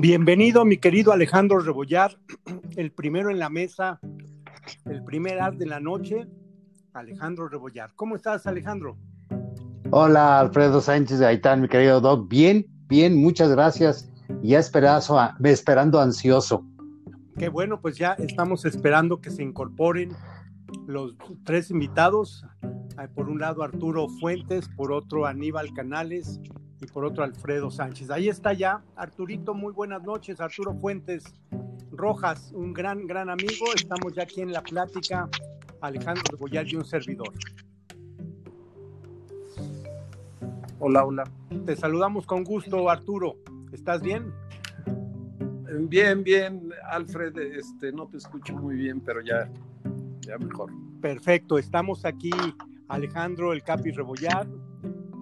Bienvenido, mi querido Alejandro Rebollar, el primero en la mesa, el primer art de la noche, Alejandro Rebollar. ¿Cómo estás, Alejandro? Hola, Alfredo Sánchez de Aitán, mi querido Doc. Bien, bien, muchas gracias. Ya esperazo, esperando ansioso. Qué bueno, pues ya estamos esperando que se incorporen los tres invitados. Por un lado Arturo Fuentes, por otro Aníbal Canales y por otro Alfredo Sánchez. Ahí está ya Arturito, muy buenas noches. Arturo Fuentes Rojas, un gran, gran amigo. Estamos ya aquí en la plática. Alejandro Boyar y un servidor. Hola, hola. Te saludamos con gusto, Arturo. ¿Estás bien? Bien, bien, Alfred, este, no te escucho muy bien, pero ya, ya mejor. Perfecto, estamos aquí, Alejandro El Capi Rebollar,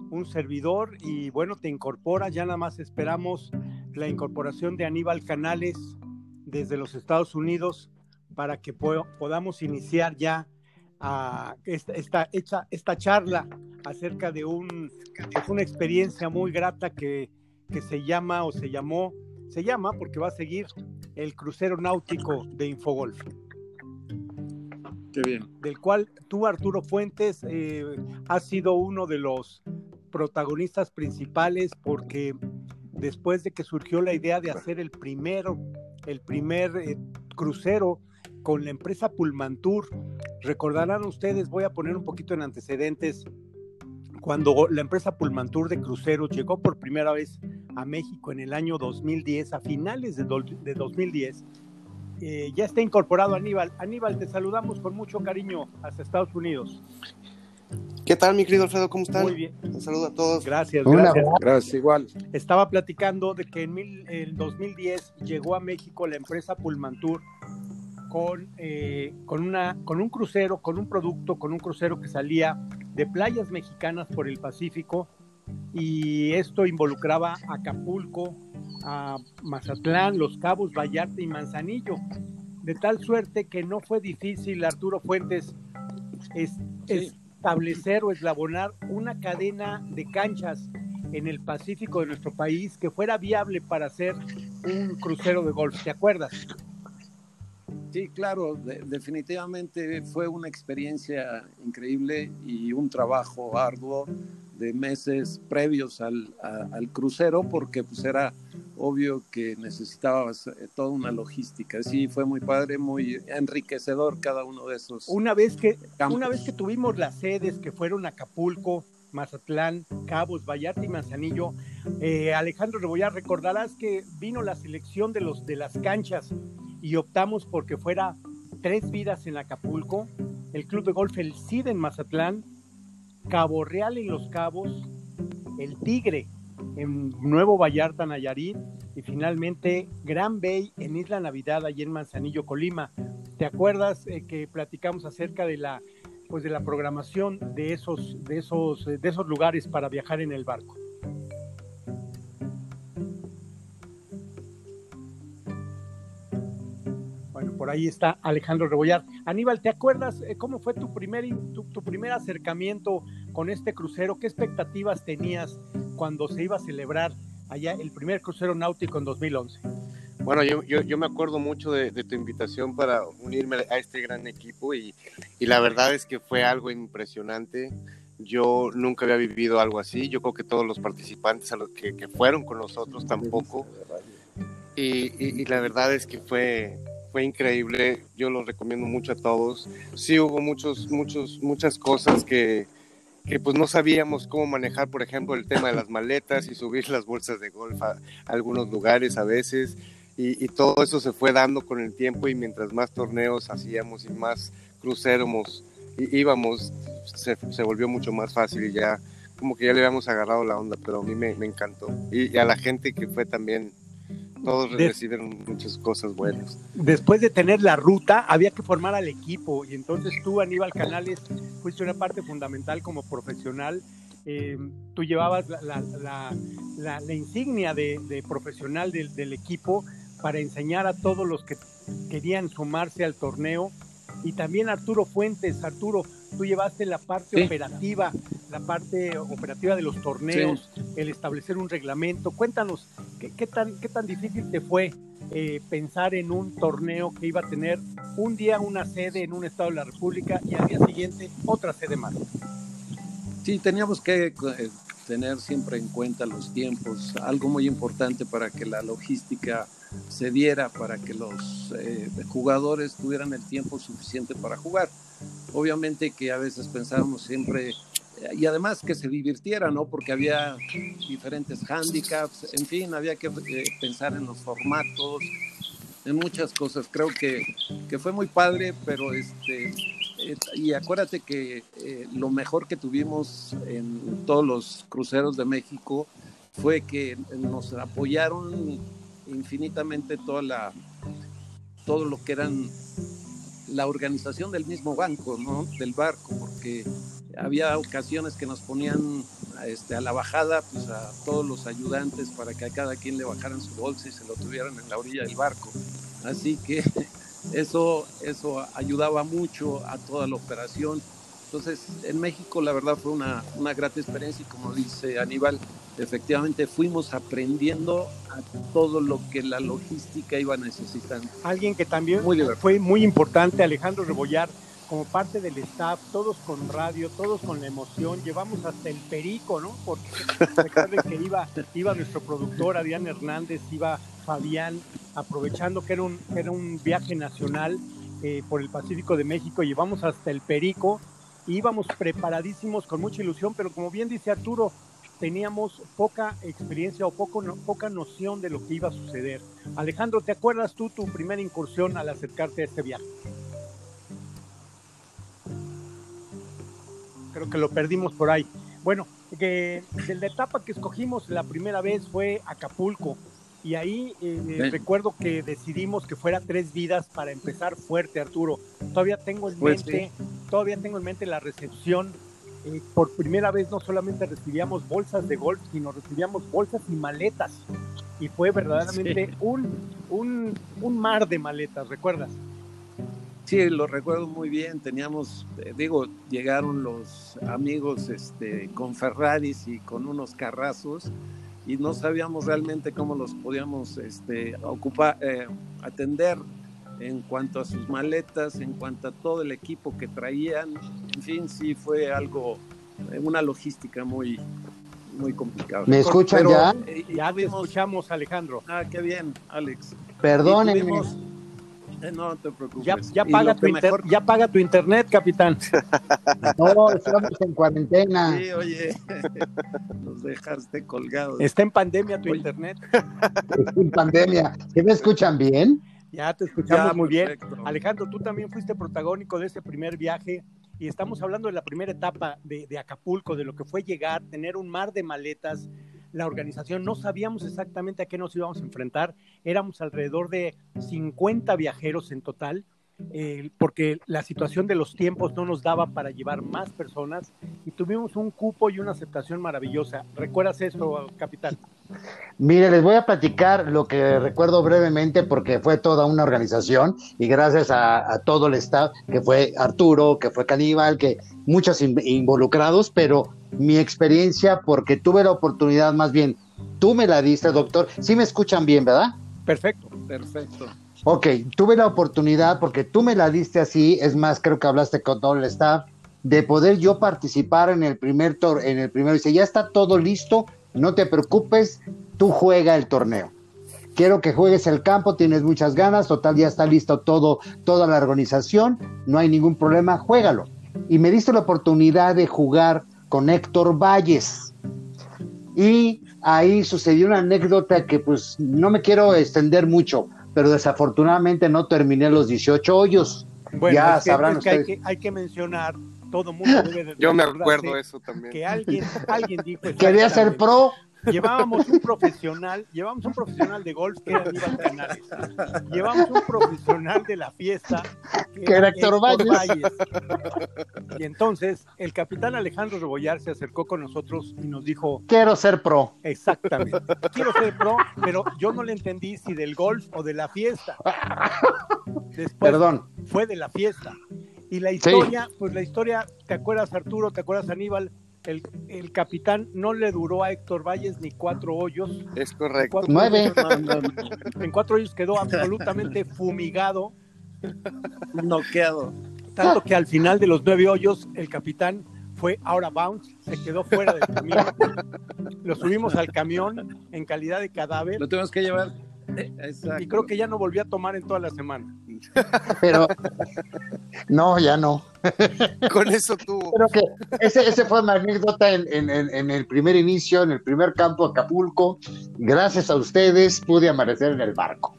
un servidor, y bueno, te incorpora, ya nada más esperamos la incorporación de Aníbal Canales desde los Estados Unidos para que podamos iniciar ya esta, esta, esta, charla acerca de un, pues, una experiencia muy grata que, que se llama o se llamó, se llama porque va a seguir el crucero náutico de Infogolf. Qué bien. Del cual tú, Arturo Fuentes, eh, has sido uno de los protagonistas principales porque después de que surgió la idea de hacer el primero, el primer eh, crucero con la empresa Pulmantur, recordarán ustedes, voy a poner un poquito en antecedentes, cuando la empresa Pulmantur de cruceros llegó por primera vez a México en el año 2010, a finales de, 2010, eh, ya está incorporado Aníbal. Aníbal, te saludamos con mucho cariño hasta Estados Unidos. ¿Qué tal, mi querido Alfredo? ¿Cómo están? Muy bien. Un saludo a todos. Gracias, gracias. Gracias, igual. Estaba platicando de que en el 2010 llegó a México la empresa Pulmantur con, eh, con, una, con un crucero, con un producto, con un crucero que salía de playas mexicanas por el Pacífico y esto involucraba a Acapulco, a Mazatlán, Los Cabos, Vallarta y Manzanillo. De tal suerte que no fue difícil, Arturo Fuentes, es, establecer o eslabonar una cadena de canchas en el Pacífico de nuestro país que fuera viable para hacer un crucero de golf. ¿Te acuerdas? Sí, claro, definitivamente fue una experiencia increíble y un trabajo arduo de meses previos al, al crucero porque pues era obvio que necesitabas eh, toda una logística. Sí, fue muy padre, muy enriquecedor cada uno de esos. Una vez que, una vez que tuvimos las sedes que fueron Acapulco, Mazatlán, Cabos, Vallarta y Manzanillo, eh, Alejandro Rebollar, recordarás que vino la selección de, los, de las canchas y optamos porque fuera Tres Vidas en Acapulco, el Club de Golf El Cid en Mazatlán, Cabo Real en Los Cabos, El Tigre en Nuevo Vallarta, Nayarit, y finalmente Gran Bay en Isla Navidad, allí en Manzanillo, Colima. ¿Te acuerdas eh, que platicamos acerca de la, pues de la programación de esos, de, esos, de esos lugares para viajar en el barco? Bueno, por ahí está Alejandro Rebollar. Aníbal, ¿te acuerdas eh, cómo fue tu primer, tu primer acercamiento con este crucero? ¿Qué expectativas tenías cuando se iba a celebrar allá el primer crucero náutico en 2011? Bueno, yo, yo, me acuerdo mucho de, tu invitación para unirme a este gran equipo y, y, la verdad es que fue algo impresionante. Yo nunca había vivido algo así. Yo creo que todos los participantes a los que, que fueron con nosotros tampoco. Y, y, la verdad es que fue, fue increíble. Yo lo recomiendo mucho a todos. Sí hubo muchos, muchos, muchas cosas que, que pues no sabíamos cómo manejar, por ejemplo, el tema de las maletas y subir las bolsas de golf a, algunos lugares a veces. Y, todo eso se fue dando con el tiempo y mientras más torneos hacíamos y más cruceros íbamos, se, volvió mucho más fácil y ya como que ya le habíamos agarrado la onda, pero a mí me, encantó. Y, a la gente que fue también todos recibieron muchas cosas buenas. Después de tener la ruta, había que formar al equipo y entonces tú, Aníbal Canales, fuiste una parte fundamental como profesional. Eh, tú llevabas la, insignia de, profesional del, equipo para enseñar a todos los que querían sumarse al torneo. Y también Arturo Fuentes, Arturo, tú llevaste la parte operativa la parte operativa de los torneos, el establecer un reglamento. Cuéntanos, ¿qué, tan, qué tan difícil te fue eh, pensar en un torneo que iba a tener un día una sede en un estado de la República y al día siguiente otra sede más? Sí, teníamos que eh, tener siempre en cuenta los tiempos, algo muy importante para que la logística se diera, para que los eh, jugadores tuvieran el tiempo suficiente para jugar. Obviamente que a veces pensábamos siempre y además que se divirtiera, ¿no? Porque había diferentes handicaps, en fin, había que eh, pensar en los formatos, en muchas cosas. Creo que, que fue muy padre, pero este, eh, y acuérdate que lo mejor que tuvimos en todos los cruceros de México fue que nos apoyaron infinitamente toda la, todo lo que eran la organización del mismo banco, ¿no? Del barco, porque había ocasiones que nos ponían este, a la bajada pues, a todos los ayudantes para que a cada quien le bajaran su bolsa y se lo tuvieran en la orilla del barco. Así que eso, eso ayudaba mucho a toda la operación. Entonces, en México la verdad fue una, una grata experiencia y como dice Aníbal, efectivamente fuimos aprendiendo a todo lo que la logística iba necesitando. Alguien que también fue muy importante, Alejandro Rebollar, como parte del staff, todos con radio, todos con la emoción, llevamos hasta el perico, ¿no? Porque recuerden que iba, iba nuestro productor Adrián Hernández, iba Fabián, aprovechando que era un, era un viaje nacional eh, por el Pacífico de México, llevamos hasta el perico, íbamos preparadísimos con mucha ilusión, pero como bien dice Arturo, teníamos poca experiencia o poco, poca noción de lo que iba a suceder. Alejandro, ¿te acuerdas tú tu primera incursión al acercarte a este viaje? creo que lo perdimos por ahí. Bueno, que la etapa que escogimos la primera vez fue Acapulco y ahí eh, recuerdo que decidimos que fuera tres vidas para empezar fuerte, Arturo. Todavía tengo en pues mente, todavía tengo en mente la recepción. Eh, por primera vez no solamente recibíamos bolsas de golf, sino recibíamos bolsas y maletas. Y fue verdaderamente un, un, un mar de maletas, ¿recuerdas? Sí, lo recuerdo muy bien. Teníamos, eh, digo, llegaron los amigos este, con Ferraris y con unos carrazos y no sabíamos realmente cómo los podíamos este, ocupar, eh, atender en cuanto a sus maletas, en cuanto a todo el equipo que traían. En fin, sí fue algo, eh, una logística muy, muy complicada. ¿Me escuchan ya? ya te escuchamos, Alejandro. Ah, qué bien, Alex. Perdónenme. No te preocupes. Ya, paga tu ya, paga tu internet, capitán. No, estamos en cuarentena. Sí, oye, nos dejaste colgados. Está en pandemia tu internet. Está en pandemia. ¿Sí me escuchan bien? Ya te escuchamos muy bien. Alejandro, tú también fuiste protagónico de ese primer viaje y estamos hablando de la primera etapa de, de Acapulco, de lo que fue llegar, tener un mar de maletas la organización, no sabíamos exactamente a qué nos íbamos a enfrentar, éramos alrededor de 50 viajeros en total, eh, porque la situación de los tiempos no nos daba para llevar más personas y tuvimos un cupo y una aceptación maravillosa. ¿Recuerdas eso, capitán? Mire, les voy a platicar lo que recuerdo brevemente porque fue toda una organización y gracias a, todo el staff, que fue Arturo, que fue Caníbal, que muchos involucrados, pero mi experiencia, porque tuve la oportunidad, más bien, tú me la diste, doctor. Sí me escuchan bien, ¿verdad? Perfecto. Perfecto. Ok, tuve la oportunidad, porque tú me la diste así, es más, creo que hablaste con todo el staff, de poder yo participar en el primer tor en el primero. Dice, ya está todo listo, no te preocupes, tú juega el torneo. Quiero que juegues el campo, tienes muchas ganas, total, ya está listo todo, toda la organización, no hay ningún problema, juégalo. Y me diste la oportunidad de jugar con Héctor Valles. Y ahí sucedió una anécdota que pues no me quiero extender mucho, pero desafortunadamente no terminé los 18 hoyos. Bueno, ya sabrán que, hay, que hay que mencionar, todo mundo debe Yo me acuerdo eso también. Que alguien, alguien dijo... Quería ser pro, Llevábamos un profesional, llevábamos un profesional de golf que era Aníbal Canales. Llevábamos un profesional de la fiesta que, era Héctor Valles. Y entonces el capitán Alejandro Rebollar se acercó con nosotros y nos dijo: Quiero ser pro. Exactamente. Quiero ser pro, pero yo no le entendí si del golf o de la fiesta. Después Perdón. Fue de la fiesta. Y la historia, pues la historia, ¿te acuerdas Arturo? ¿Te acuerdas Aníbal? el, el capitán no le duró a Héctor Valles ni cuatro hoyos. Es correcto. Cuatro Nueve. hoyos, no, no, no. En cuatro hoyos quedó absolutamente fumigado, Noqueado. tanto que al final de los nueve hoyos el capitán fue ahora bounce, se quedó fuera del camino. Lo subimos al camión en calidad de cadáver Lo tenemos que llevar. Exacto. y creo que ya no volvió a tomar en toda la semana. Pero no, ya no. Con eso tuvo. Creo que ese, ese fue mi anécdota en, en- el primer inicio, en el primer campo de Acapulco. Gracias a ustedes pude amanecer en el barco.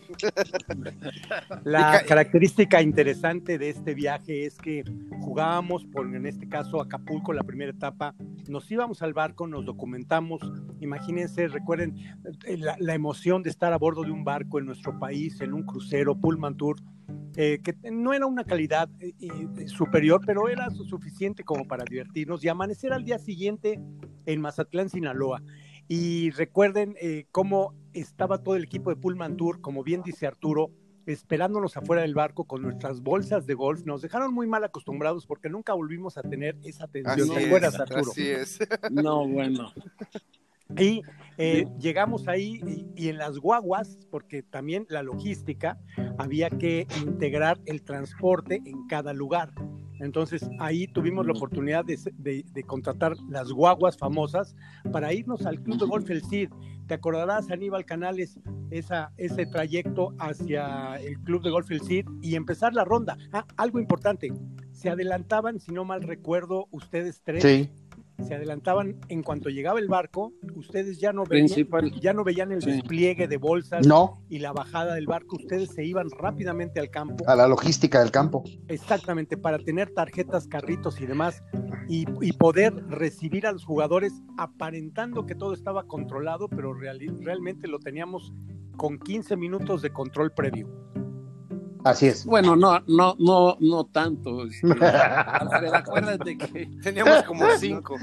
La característica interesante de este viaje es que jugábamos por, en este caso, Acapulco, la primera etapa. Nos íbamos al barco, nos documentamos. Imagínense, recuerden eh, la, la emoción de estar a bordo de un barco en nuestro país, en un crucero, Pullman Tour, eh, que no era una calidad eh, eh, superior, pero era su- suficiente como para divertirnos y amanecer al día siguiente en Mazatlán, Sinaloa. Y recuerden eh, cómo estaba todo el equipo de Pullman Tour, como bien dice Arturo, esperándonos afuera del barco con nuestras bolsas de golf. Nos dejaron muy mal acostumbrados porque nunca volvimos a tener esa atención. Así ¿Te es, acuerdas, Arturo? así es. No, bueno. Y eh, llegamos ahí y, y en las guaguas, porque también la logística, había que integrar el transporte en cada lugar. Entonces ahí tuvimos la oportunidad de, de- de contratar las guaguas famosas para irnos al Club de Golf El Cid. ¿Te acordarás, Aníbal Canales, esa, ese trayecto hacia el Club de Golf El Cid y empezar la ronda? Ah, algo importante, se adelantaban, si no mal recuerdo, ustedes tres Sí. Se adelantaban en cuanto llegaba el barco, ustedes ya no veían, Principal. ya no veían el Sí. despliegue de bolsas No, y la bajada del barco, ustedes se iban rápidamente al campo, a la logística del campo. exactamente, para tener tarjetas, carritos y demás, y, y poder recibir a los jugadores aparentando que todo estaba controlado, pero realmente lo teníamos con 15 minutos de control previo. Así es. Bueno, no, no, no, no tanto. este, Alfredo, acuérdate que Teníamos como cinco.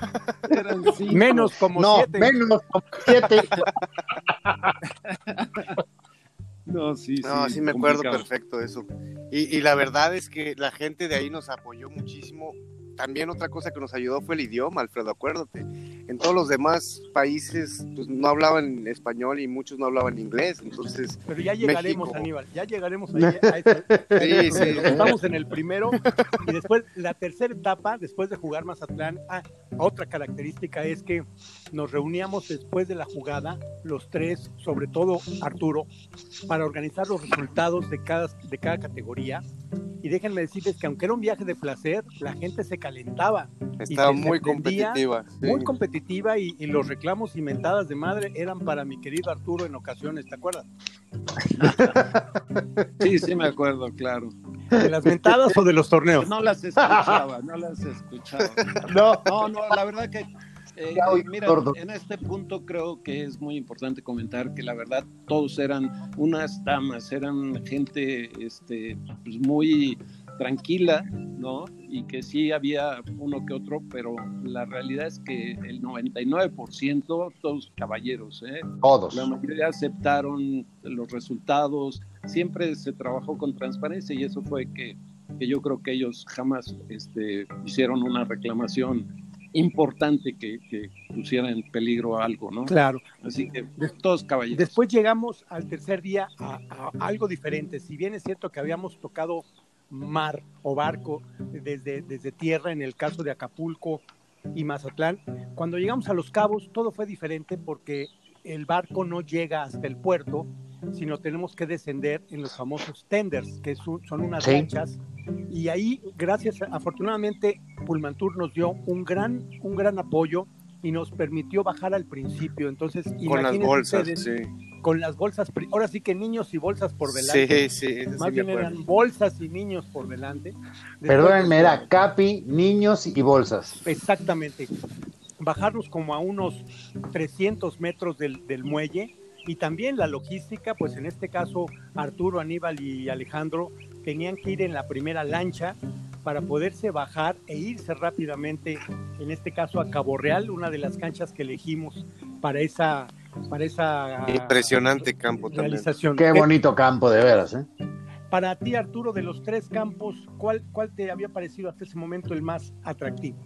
eran cinco. Menos como no, siete. menos como siete. No, sí, sí. No, sí me acuerdo perfecto de eso. Y, y la verdad es que la gente de ahí nos apoyó muchísimo. También otra cosa que nos ayudó fue el idioma, Alfredo, acuérdate. En todos los demás países pues, no hablaban español y muchos no hablaban inglés. Entonces, Pero ya llegaremos, México. Aníbal, ya llegaremos ahí a ese- sí, sí. Estamos en el primero y después la tercera etapa, después de jugar Mazatlán, ah, otra característica es que nos reuníamos después de la jugada, los tres, sobre todo Arturo, para organizar los resultados de cada, de cada categoría. Y déjenme decirles que aunque era un viaje de placer, la gente se calentaba, Estaba muy competitiva. sí. muy competitiva y, y los reclamos y mentadas de madre eran para mi querido Arturo en ocasiones, ¿te acuerdas? Sí, sí me acuerdo, claro. ¿De las mentadas o de los torneos? No las escuchaba, no las escuchaba. No, No, no, la verdad que, eh, eh, mira, en este punto creo que es muy importante comentar que la verdad todos eran unas damas, eran gente este, pues muy tranquila, ¿no? Y que sí había uno que otro, pero la realidad es que el 99% todos caballeros, ¿eh? todos. La mayoría aceptaron los resultados, siempre se trabajó con transparencia y eso fue que, que yo creo que ellos jamás este, hicieron una reclamación importante que, que pusiera en peligro algo, ¿no? Claro. Así que todos caballeros. Después llegamos al tercer día a, a algo diferente. Si bien es cierto que habíamos tocado mar o barco desde, desde tierra, en el caso de Acapulco y Mazatlán, cuando llegamos a Los Cabos todo fue diferente porque el barco no llega hasta el puerto, sino tenemos que descender en los famosos tenders, que son, unas Sí. lanchas. Y ahí, gracias, afortunadamente, Pulmantur nos dio un gran, un gran apoyo y nos permitió bajar al principio. Entonces, Con las bolsas, ustedes, sí. con las bolsas, ahora sí que niños y bolsas por delante. Sí, sí, Más bien eran bolsas y niños por delante. Después Perdónenme, era Capi, niños y bolsas. Exactamente. Bajarnos como a unos 300 metros del, del muelle y también la logística, pues en este caso Arturo, Aníbal y Alejandro tenían que ir en la primera lancha para poderse bajar e irse rápidamente, en este caso a Cabo Real, una de las canchas que elegimos para esa, para esa Impresionante campo también. realización. Qué Eh, bonito campo, de veras. ¿eh? Para ti, Arturo, de los tres campos, ¿cuál, ¿cuál te había parecido hasta ese momento el más atractivo?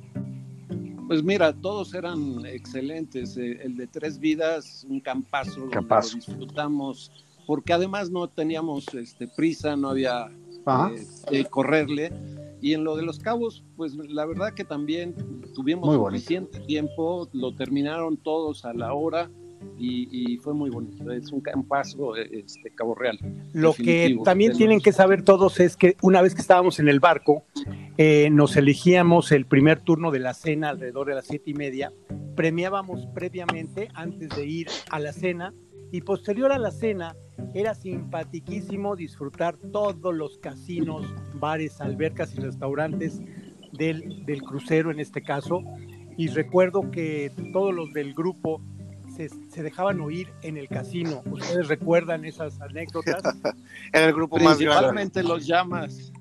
Pues mira, todos eran excelentes. Eh, el de Tres Vidas, un campazo, donde lo disfrutamos, porque además no teníamos este, prisa, no había eh, correrle. Y en lo de los cabos, pues la verdad que también tuvimos suficiente tiempo, lo terminaron todos a la hora y, fue muy bonito. Es un campazo este, Cabo Real. Lo que también tienen que saber todos es que una vez que estábamos en el barco, eh, nos elegíamos el primer turno de la cena alrededor de las siete y media, premiábamos previamente antes de ir a la cena y posterior a la cena era simpaticísimo disfrutar todos los casinos, bares, albercas y restaurantes del, del crucero en este caso. Y recuerdo que todos los del grupo se, dejaban oír en el casino. ¿Ustedes recuerdan esas anécdotas? en el grupo más Principalmente los llamas.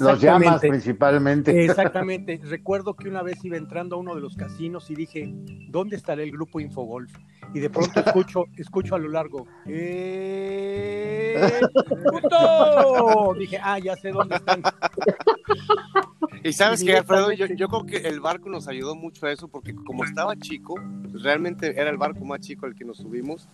Los llamas principalmente. Exactamente. Recuerdo que una vez iba entrando a uno de los casinos y dije, ¿dónde estará el grupo Infogolf? Y de pronto escucho, escucho a lo largo, ¡Eh, Dije, ah, ya sé dónde están. Y sabes que, Alfredo, yo, yo, creo que el barco nos ayudó mucho a eso, porque como estaba chico, pues realmente era el barco más chico al que nos subimos,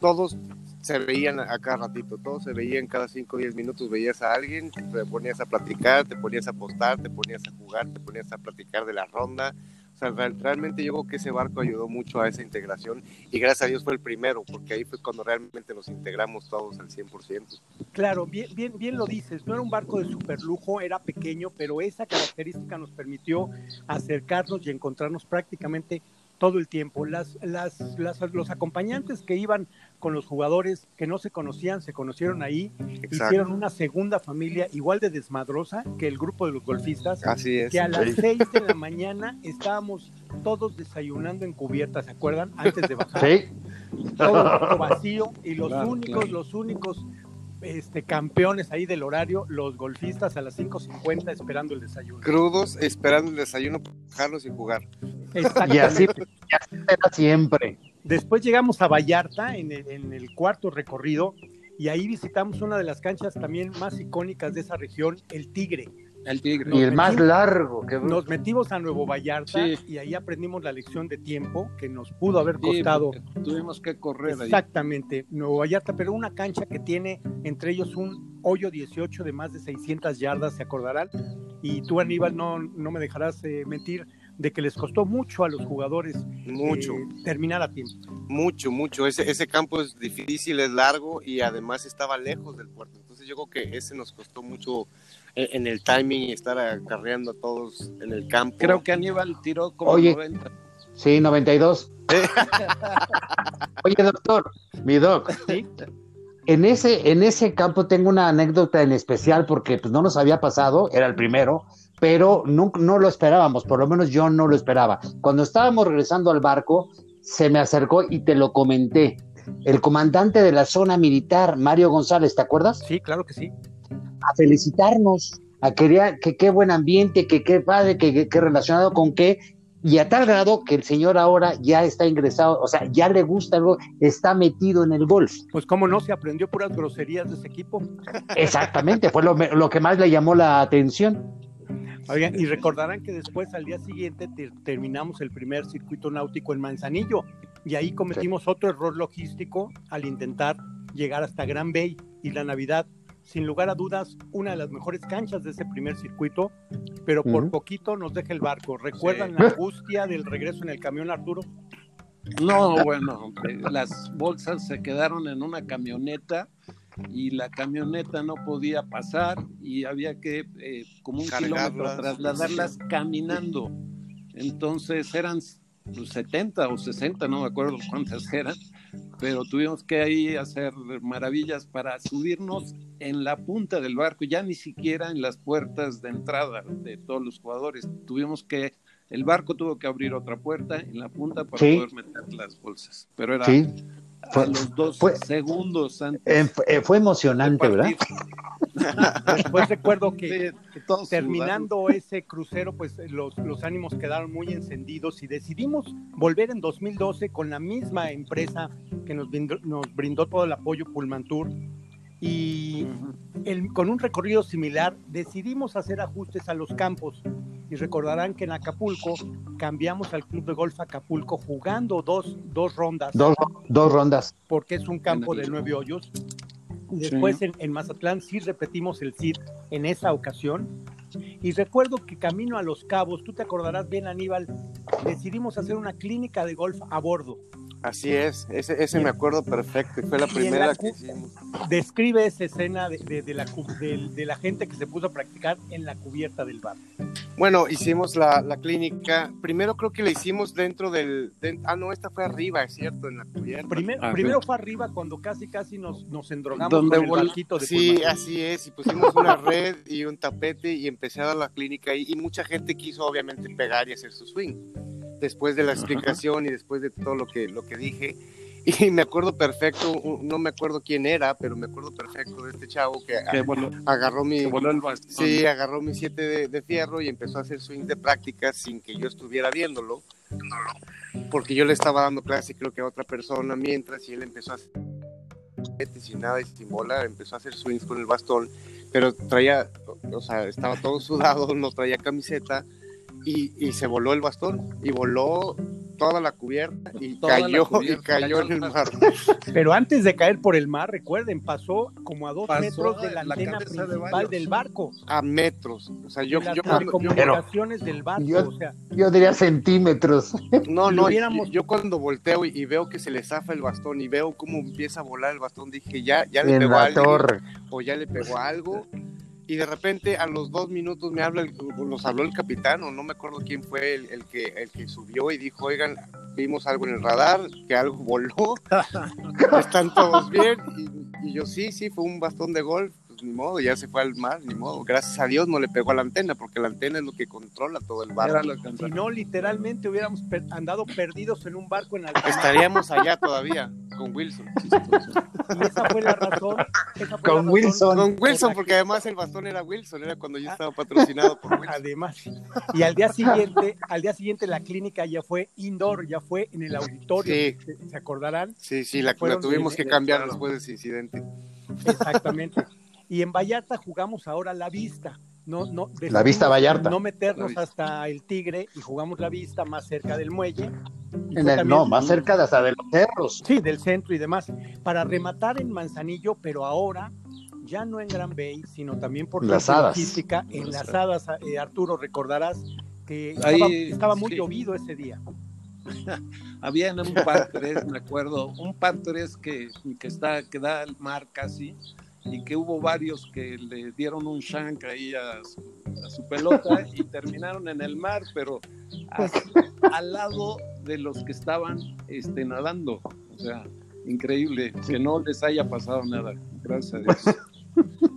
todos se veían a cada ratito, todos se veían cada 5 o 10 minutos, veías a alguien, te ponías a platicar, te ponías a apostar, te ponías a jugar, te ponías a platicar de la ronda, realmente yo creo que ese barco ayudó mucho a esa integración y gracias a Dios fue el primero, porque ahí fue cuando realmente nos integramos todos al 100%. Claro, bien, bien, bien lo dices, no era un barco de super lujo, era pequeño, pero esa característica nos permitió acercarnos y encontrarnos prácticamente todo el tiempo. Las, las, los acompañantes que iban con los jugadores que no se conocían, se conocieron ahí, hicieron una segunda familia igual de desmadrosa que el grupo de los golfistas. Así es. Que a las seis de la mañana estábamos todos desayunando en cubierta, ¿se acuerdan? Antes de bajar. Sí. Todo, vacío y los únicos, los únicos este, campeones ahí del horario, los golfistas a las 5.50 esperando el desayuno. Crudos, esperando el desayuno para bajarlos y jugar. Y así, era siempre. Después llegamos a Vallarta en el, cuarto recorrido y ahí visitamos una de las canchas también más icónicas de esa región, el Tigre. El Tigre. y el más largo. Que... Nos metimos a Nuevo Vallarta y ahí aprendimos la lección de tiempo que nos pudo haber costado. tuvimos que correr Exactamente, Nuevo Vallarta, pero una cancha que tiene entre ellos un hoyo 18 de más de 600 yardas, se acordarán. Y tú, Aníbal, no, no me dejarás eh, mentir de que les costó mucho a los jugadores mucho. Eh, terminar a tiempo. Mucho, mucho. Ese, ese campo es difícil, es largo y además estaba lejos del puerto. Entonces yo creo que ese nos costó mucho en el timing y estar acarreando a todos en el campo. Creo que Aníbal tiró como Oye, 90. Sí, 92. Oye, doctor, mi doc. ¿Sí? En ese, en ese campo tengo una anécdota en especial porque pues, no nos había pasado, era el primero, pero no, no lo esperábamos, por lo menos yo no lo esperaba. Cuando estábamos regresando al barco, se me acercó y te lo comenté. El comandante de la zona militar, Mario González, ¿te acuerdas? Sí, claro que sí. A felicitarnos, a querer que qué buen ambiente, que qué padre, que qué relacionado con qué, y a tal grado que el señor ahora ya está ingresado, o sea, ya le gusta algo, está metido en el golf. Pues cómo no, se aprendió puras groserías de ese equipo. Exactamente, fue lo, lo que más le llamó la atención y recordarán que después al día siguiente terminamos el primer circuito náutico en Manzanillo y ahí cometimos otro error logístico al intentar llegar hasta Gran Bay y la Navidad. Sin lugar a dudas, una de las mejores canchas de ese primer circuito, pero por poquito nos deja el barco. ¿Recuerdan la angustia del regreso en el camión, Arturo? No, bueno, las bolsas se quedaron en una camioneta y la camioneta no podía pasar y había que eh, como un kilómetro trasladarlas caminando. Entonces eran 70 pues, o 60, no me acuerdo cuántas eran, pero tuvimos que ahí hacer maravillas para subirnos en la punta del barco, ya ni siquiera en las puertas de entrada de todos los jugadores. Tuvimos que, el barco tuvo que abrir otra puerta en la punta para poder meter las bolsas, pero era fue, los dos segundos antes. Eh, fue emocionante, ¿verdad? Después recuerdo que, terminando ese crucero, pues los, los ánimos quedaron muy encendidos y decidimos volver en 2012 con la misma empresa que nos brindó, nos brindó todo el apoyo Pullman Tour y con un recorrido similar decidimos hacer ajustes a los campos y recordarán que en Acapulco cambiamos al Club de Golf Acapulco jugando dos, dos rondas. Dos, dos rondas. Porque es un campo de nueve hoyos. Después sí. en, en, Mazatlán sí repetimos el CID en esa ocasión. Y recuerdo que camino a Los Cabos, tú te acordarás bien Aníbal, decidimos hacer una clínica de golf a bordo. Así es, ese, ese me acuerdo perfecto, fue la primera la, que hicimos. Describe esa escena de, de, de la, de, la, gente que se puso a practicar en la cubierta del bar. Bueno, hicimos la, la clínica, primero creo que la hicimos dentro del, de, ah no, esta fue arriba, es cierto, en la cubierta. Primer, ah, primero fue arriba cuando casi casi nos, nos endrogamos con el barquito de Sí, así es, y pusimos una red y un tapete y empecé a dar la clínica ahí y mucha gente quiso obviamente pegar y hacer su swing después de la explicación y después de todo lo que, lo que dije. Y me acuerdo perfecto, no me acuerdo quién era, pero me acuerdo perfecto de este chavo que voló, agarró mi el sí, agarró mi siete de, de, fierro y empezó a hacer swing de práctica sin que yo estuviera viéndolo, porque yo le estaba dando clase creo que a otra persona mientras y él empezó a hacer sin nada y sin bola, empezó a hacer swings con el bastón, pero traía, o sea, estaba todo sudado, no traía camiseta y, y, se voló el bastón y voló toda la cubierta y toda cayó cubierta, y cayó, en el mar. Pero antes de caer por el mar, recuerden, pasó como a dos pasó metros de la, la antena principal de del barco. A metros. O sea, yo, de yo, las comunicaciones del barco. Yo, o sea, yo diría centímetros. No, no, yo, yo, cuando volteo y, y, veo que se le zafa el bastón y veo cómo empieza a volar el bastón, dije, ya, ya le en pegó la a alguien, torre. o ya le pegó a algo y de repente a los dos minutos me habla, el, nos habló el capitán, o no me acuerdo quién fue el, el, que, el que subió y dijo, oigan, vimos algo en el radar, que algo voló, están todos bien, y, y, yo sí, sí, fue un bastón de golf, pues ni modo, ya se fue al mar, ni modo, gracias a Dios no le pegó a la antena, porque la antena es lo que controla todo el barco. Si no, literalmente hubiéramos per andado perdidos en un barco en alta Estaríamos allá todavía, con Wilson. Y esa fue la razón. Fue con la Wilson. Con Wilson, porque además el bastón era Wilson, era cuando yo estaba patrocinado por Wilson. Además. Y al día siguiente, al día siguiente la clínica ya fue indoor, ya fue en el auditorio. Sí. ¿Se acordarán? Sí, sí, la, la tuvimos que cambiar después de ese incidente. Exactamente. Y en Vallarta jugamos ahora la vista. No, no, la vista Vallarta. No meternos hasta el Tigre y jugamos la vista más cerca del muelle. En el, no, más cerca de hasta de los cerros. Sí, del centro y demás. Para rematar en Manzanillo, pero ahora ya no en Gran Bay, sino también por las hadas. logística, en las hadas, eh, Arturo, recordarás que estaba, Ahí, estaba muy sí. llovido ese día. Había en un par 3, me acuerdo, un par 3 que, que, está, que da al mar casi, y que hubo varios que le dieron un shank ahí a su, a su pelota y terminaron en el mar, pero a, al lado de los que estaban este, nadando. O sea, increíble que no les haya pasado nada, gracias a Dios.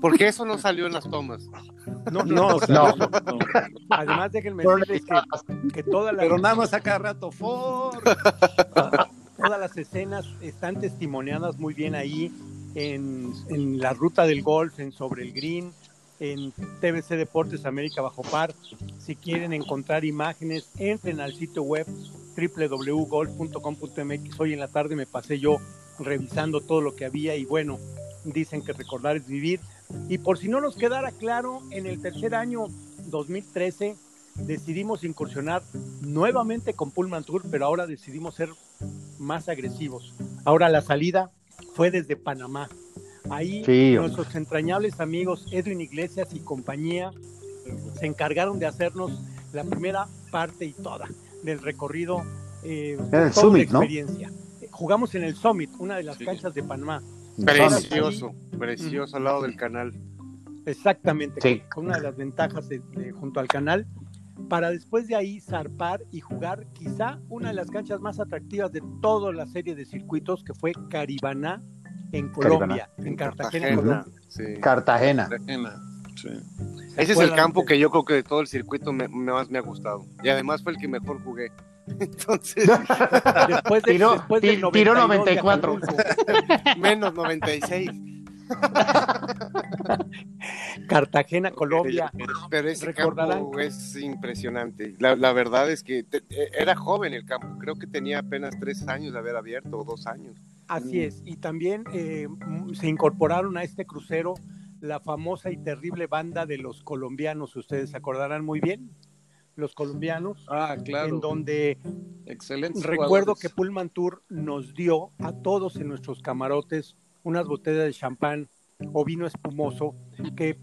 Porque eso no salió en las tomas. No, no, o sea, no. no, no. Además, déjenme decirles que, que toda la. Pero nada más acá rato, for. Todas las escenas están testimoniadas muy bien ahí en, en, la ruta del golf, en Sobre el Green, en TBC Deportes América Bajo Par. Si quieren encontrar imágenes, entren al sitio web www.golf.com.mx. Hoy en la tarde me pasé yo revisando todo lo que había y bueno, dicen que recordar es vivir. Y por si no nos quedara claro, en el tercer año 2013 decidimos incursionar nuevamente con Pullman Tour, pero ahora decidimos ser más agresivos. Ahora la salida fue desde Panamá. Ahí sí, nuestros entrañables amigos Edwin Iglesias y compañía se encargaron de hacernos la primera parte y toda del recorrido. Eh, Era el Summit, experiencia. ¿no? Jugamos en el Summit, una de las sí. canchas de Panamá. Precioso, ahí, precioso al lado del canal. Exactamente, sí. una de las ventajas de, de, junto al canal, para después de ahí zarpar y jugar quizá una de las canchas más atractivas de toda la serie de circuitos que fue Caribaná en Colombia, Caribana. en Cartagena, Cartagena. Sí. Cartagena. Cartagena. Sí. Ese es el campo que yo creo que de todo el circuito me, más me ha gustado. Y además fue el que mejor jugué. Entonces, después de, tiró, después de tiró 94. Menos 96. Cartagena, Colombia. Pero, pero ese campo es impresionante. La, la verdad es que te, era joven el campo. Creo que tenía apenas tres años de haber abierto o dos años. Así es. Y también eh, se incorporaron a este crucero la famosa y terrible banda de los colombianos. Ustedes se acordarán muy bien. los colombianos, Ah, claro. en donde Excelentes recuerdo que. Pullman Tour nos dio a todos en nuestros camarotes unas botellas de champán o vino espumoso que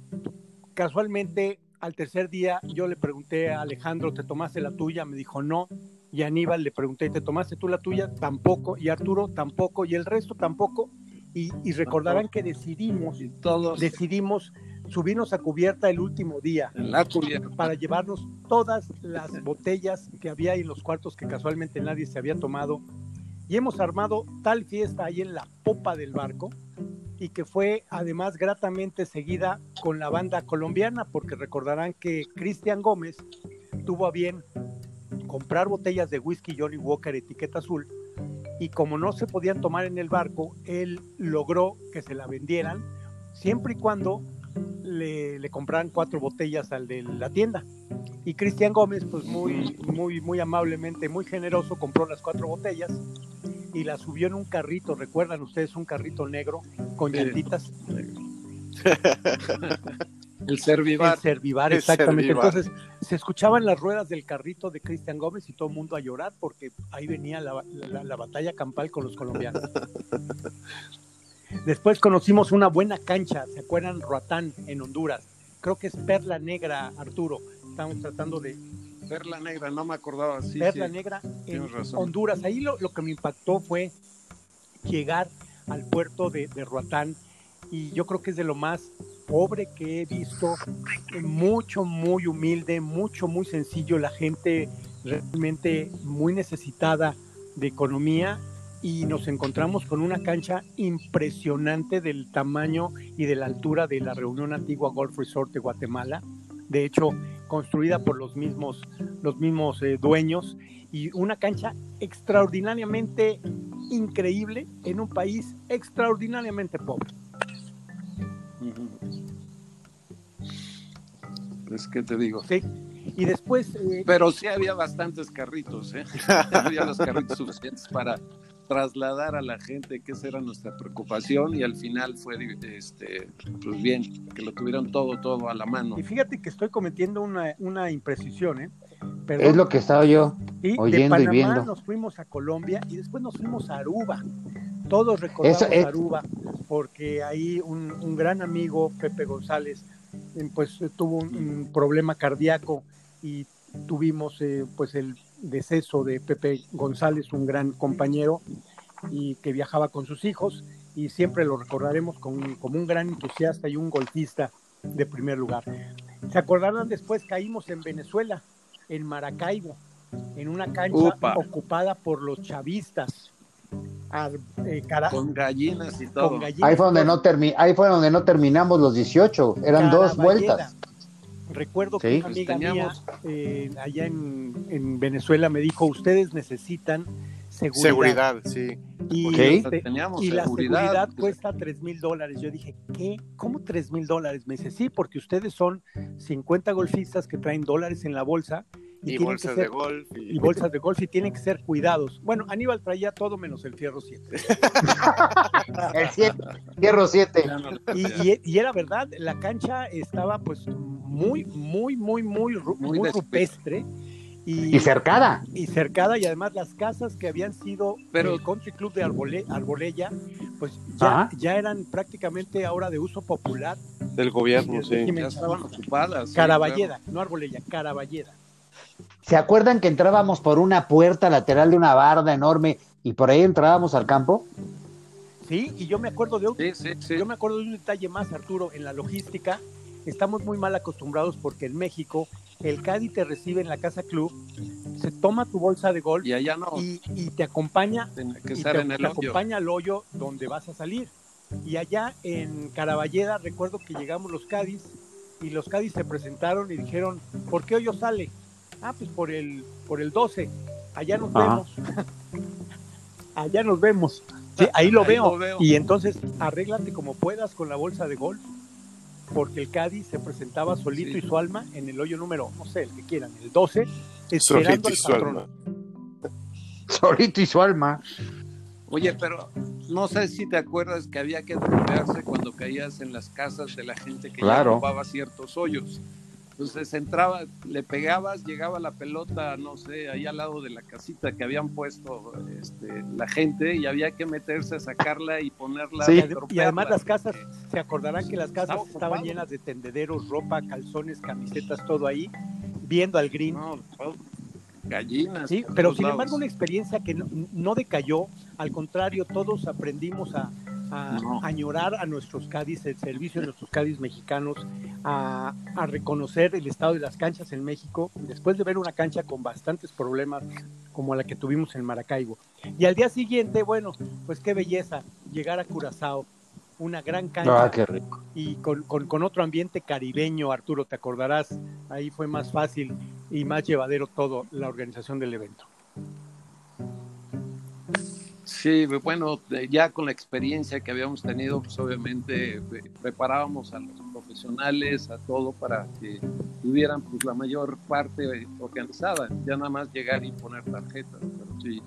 casualmente al tercer día yo le pregunté a Alejandro, ¿te tomaste la tuya? Me dijo no. Y a Aníbal le pregunté, ¿te tomaste tú la tuya? Tampoco. Y Arturo tampoco. Y el resto tampoco. Y, y recordarán que decidimos, Y todos decidimos subirnos a cubierta el último día la cubierta. para llevarnos todas las botellas que había en los cuartos que casualmente nadie se había tomado. Y hemos armado tal fiesta ahí en la popa del barco y que fue además gratamente seguida con la banda colombiana, porque recordarán que Cristian Gómez tuvo a bien comprar botellas de whisky Johnny Walker etiqueta azul y como no se podían tomar en el barco, él logró que se la vendieran siempre y cuando le, compraran cuatro botellas al de la tienda. Y Cristian Gómez, pues muy, muy, muy amablemente, muy generoso, compró las cuatro botellas y las subió en un carrito, recuerdan ustedes, un carrito negro con llantitas, El Servivar. el Servivar, El exactamente. Servivar. Entonces se escuchaban las ruedas del carrito de Cristian Gómez y todo el mundo a llorar porque ahí venía la, la- la batalla campal con los colombianos. Después conocimos una buena cancha, ¿se acuerdan? Roatán, en Honduras. Creo que es Perla Negra, Arturo. Estamos tratando de Perla Negra, no me acordaba. Sí, Perla sí. Negra en razón. Honduras. Ahí lo, lo que me impactó fue llegar al puerto de, de Roatán y yo creo que es de lo más pobre que he visto, mucho, muy humilde, mucho, muy sencillo, la gente realmente muy necesitada de economía y nos encontramos con una cancha impresionante del tamaño y de la altura de la Reunión Antigua Golf Resort de Guatemala. De hecho, construida por los mismos, los mismos eh, dueños y una cancha extraordinariamente increíble en un país extraordinariamente pobre. Pues, ¿qué te digo? ¿sí? Y después, eh, Pero sí había bastantes carritos, ¿eh? había los carritos suficientes para trasladar a la gente, que esa era nuestra preocupación, y al final fue, este, pues bien, que lo tuvieron todo, todo a la mano. y fíjate que estoy cometiendo una, una imprecisión, ¿eh? Perdón. Es lo que estaba yo. Sí, oyendo y de Panamá viendo. nos fuimos a Colombia y después nos fuimos a Aruba. Todos recordamos es- Aruba porque ahí un, un gran amigo, Pepe González, eh, pues eh, tuvo un, un problema cardíaco y tuvimos eh, pues el deceso de Pepe González, un gran compañero y que viajaba con sus hijos y siempre lo recordaremos con- como un gran entusiasta y un golfista de primer lugar. ¿Se acordarán después? Caímos en Venezuela, en Maracaibo, en una cancha Upa. ocupada por los chavistas. Ar- eh, cara- Con gallinas y todo. gallinas Ahí fue donde no termi ahí fue donde no terminamos los 18, eran dos vueltas. Recuerdo Sí. que una amiga teníamos- mía eh, allá en, en Venezuela me dijo, ustedes necesitan seguridad. Seguridad, sí. Y, Ok. este, Teníamos y la seguridad. seguridad cuesta 3 mil dólares. Yo dije, ¿qué? ¿Cómo 3 mil dólares? Me dice, sí, porque ustedes son 50 golfistas que traen dólares en la bolsa y, bolsas ser, de golf. y bolsas de golf y tienen que ser cuidados. Bueno, Aníbal traía todo menos el fierro 7. El 7, Fierro 7. Ya no- Y, y- y era verdad, la cancha estaba pues muy, muy, muy, muy, Muy rupestre. Y, Y cercada. y cercada y además las casas que habían sido Pero- el country club de Arbole, Arbolella pues ya, ya eran prácticamente ahora de uso popular Del gobierno, sí. ya estaban ocupadas. sí, Caraballeda, no Arbolella, Caraballeda. ¿Se acuerdan que entrábamos por una puerta lateral de una barda enorme y por ahí entrábamos al campo? Sí, y yo me acuerdo de un, claro. Sí, sí, sí. yo me acuerdo de un detalle más, Arturo, en la logística estamos muy mal acostumbrados porque en México el Cádiz te recibe en la casa club, se toma tu bolsa de golf Y allá no, y, y te acompaña que y te, en el te hoyo. acompaña al hoyo donde vas a salir. Y allá en Caraballeda recuerdo que llegamos los Cádiz y los Cádiz se presentaron y dijeron, ¿por qué hoyo sale? Ah, pues por el, por el 12, allá nos Ajá. vemos. allá nos vemos. Sí, ahí lo Ahí veo. lo veo. Y entonces arréglate como puedas con la bolsa de golf, porque el Cádiz se presentaba solito Sí. y su alma en el hoyo número, no sé, el que quieran, el 12, Solito esperando al alma. Solito y su alma. Oye, pero no sé si te acuerdas que había que desviarse cuando caías en las casas de la gente que Claro. ya ciertos hoyos. Entonces entraba, le pegabas, llegaba la pelota, no sé, ahí al lado de la casita que habían puesto este, la gente y había que meterse a sacarla y ponerla. Sí. Y además las casas, se acordarán que las casas estaban llenas de tendederos, ropa, calzones, camisetas, todo ahí, viendo al green. gallinas. Sí, pero sin embargo una experiencia que no decayó, al contrario, todos aprendimos a, a añorar a nuestros Cádiz, el servicio de nuestros Cádiz mexicanos, a, reconocer el estado de las canchas en México, después de ver una cancha con bastantes problemas como la que tuvimos en Maracaibo. Y al día siguiente, bueno, pues qué belleza llegar a Curazao, una gran cancha ah, y con, con, otro ambiente caribeño, Arturo, te acordarás, ahí fue más fácil y más llevadero todo la organización del evento. Sí, bueno, ya con la experiencia que habíamos tenido, pues obviamente eh, preparábamos a los profesionales, a todo para que tuvieran pues la mayor parte organizada, ya nada más llegar y poner tarjetas, pero sí.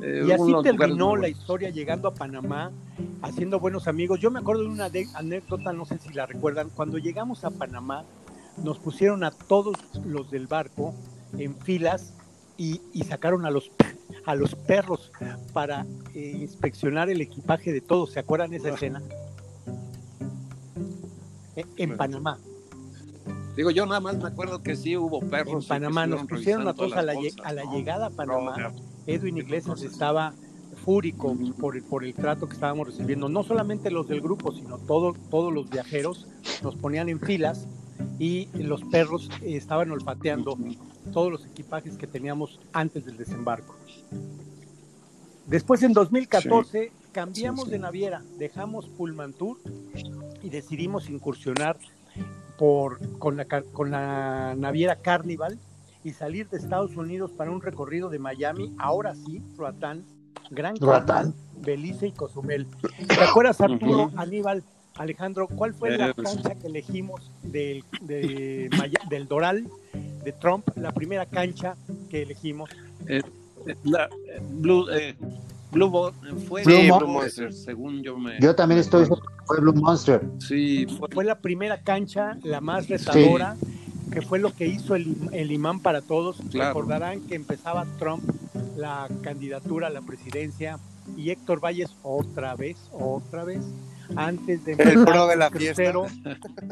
Eh, y así terminó la historia llegando a Panamá, haciendo buenos amigos. Yo me acuerdo de una anécdota, no sé si la recuerdan, cuando llegamos a Panamá nos pusieron a todos los del barco en filas y, y sacaron a los a los perros para eh, inspeccionar el equipaje de todos. ¿Se acuerdan esa escena? E, en, Panamá. Digo, yo nada más me acuerdo que sí hubo perros. En Panamá nos pusieron a todos a la, a la llegada a Panamá. Edwin Iglesias estaba fúrico por el, por el trato que estábamos recibiendo. No solamente los del grupo, sino todo, todos los viajeros nos ponían en filas y los perros estaban olfateando todos los equipajes que teníamos antes del desembarco. Después en 2014 cambiamos de naviera, dejamos Pullman Tour y decidimos incursionar por, con, la, con la naviera Carnival y salir de Estados Unidos para un recorrido de Miami, ahora sí, Roatán, Gran Roatán, Belice y Cozumel. ¿Te acuerdas, Arturo, Aníbal, Alejandro, cuál fue la pues cancha que elegimos del, del Doral de Trump, la primera cancha que elegimos? Eh, la, Blue, eh, Blue, fue Blue, Monster, según yo me. Yo también estoy fue Blue Monster. Sí, fue, la primera cancha, la más retadora, que fue lo que hizo el, el imán para todos. Recordarán que empezaba Trump la candidatura a la presidencia y Héctor Valles otra vez, otra vez antes de el pro de la fiesta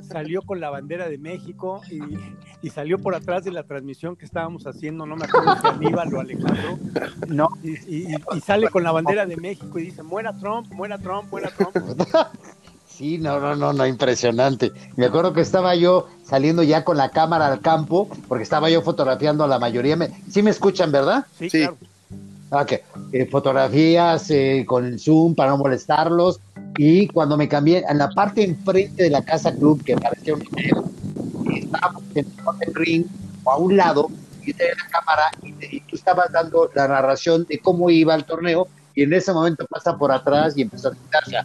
salió con la bandera de México y, salió por atrás de la transmisión que estábamos haciendo, no me acuerdo si Aníbal o Alejandro, no, y, sale con la bandera de México y dice, muera Trump, muera Trump, muera Trump. Sí, no, no, no, no, impresionante. Me acuerdo que estaba yo saliendo ya con la cámara al campo, porque estaba yo fotografiando a la mayoría. Me, sí me escuchan, ¿verdad? Sí, claro. Ok, eh, fotografías eh, con el zoom para no molestarlos. Y cuando me cambié, en la parte enfrente de la casa club, que parecía un hotel, estábamos en el ring o a un lado, y de la cámara, y, tú estabas dando la narración de cómo iba el torneo, y en ese momento pasa por atrás y empezó a quitarse.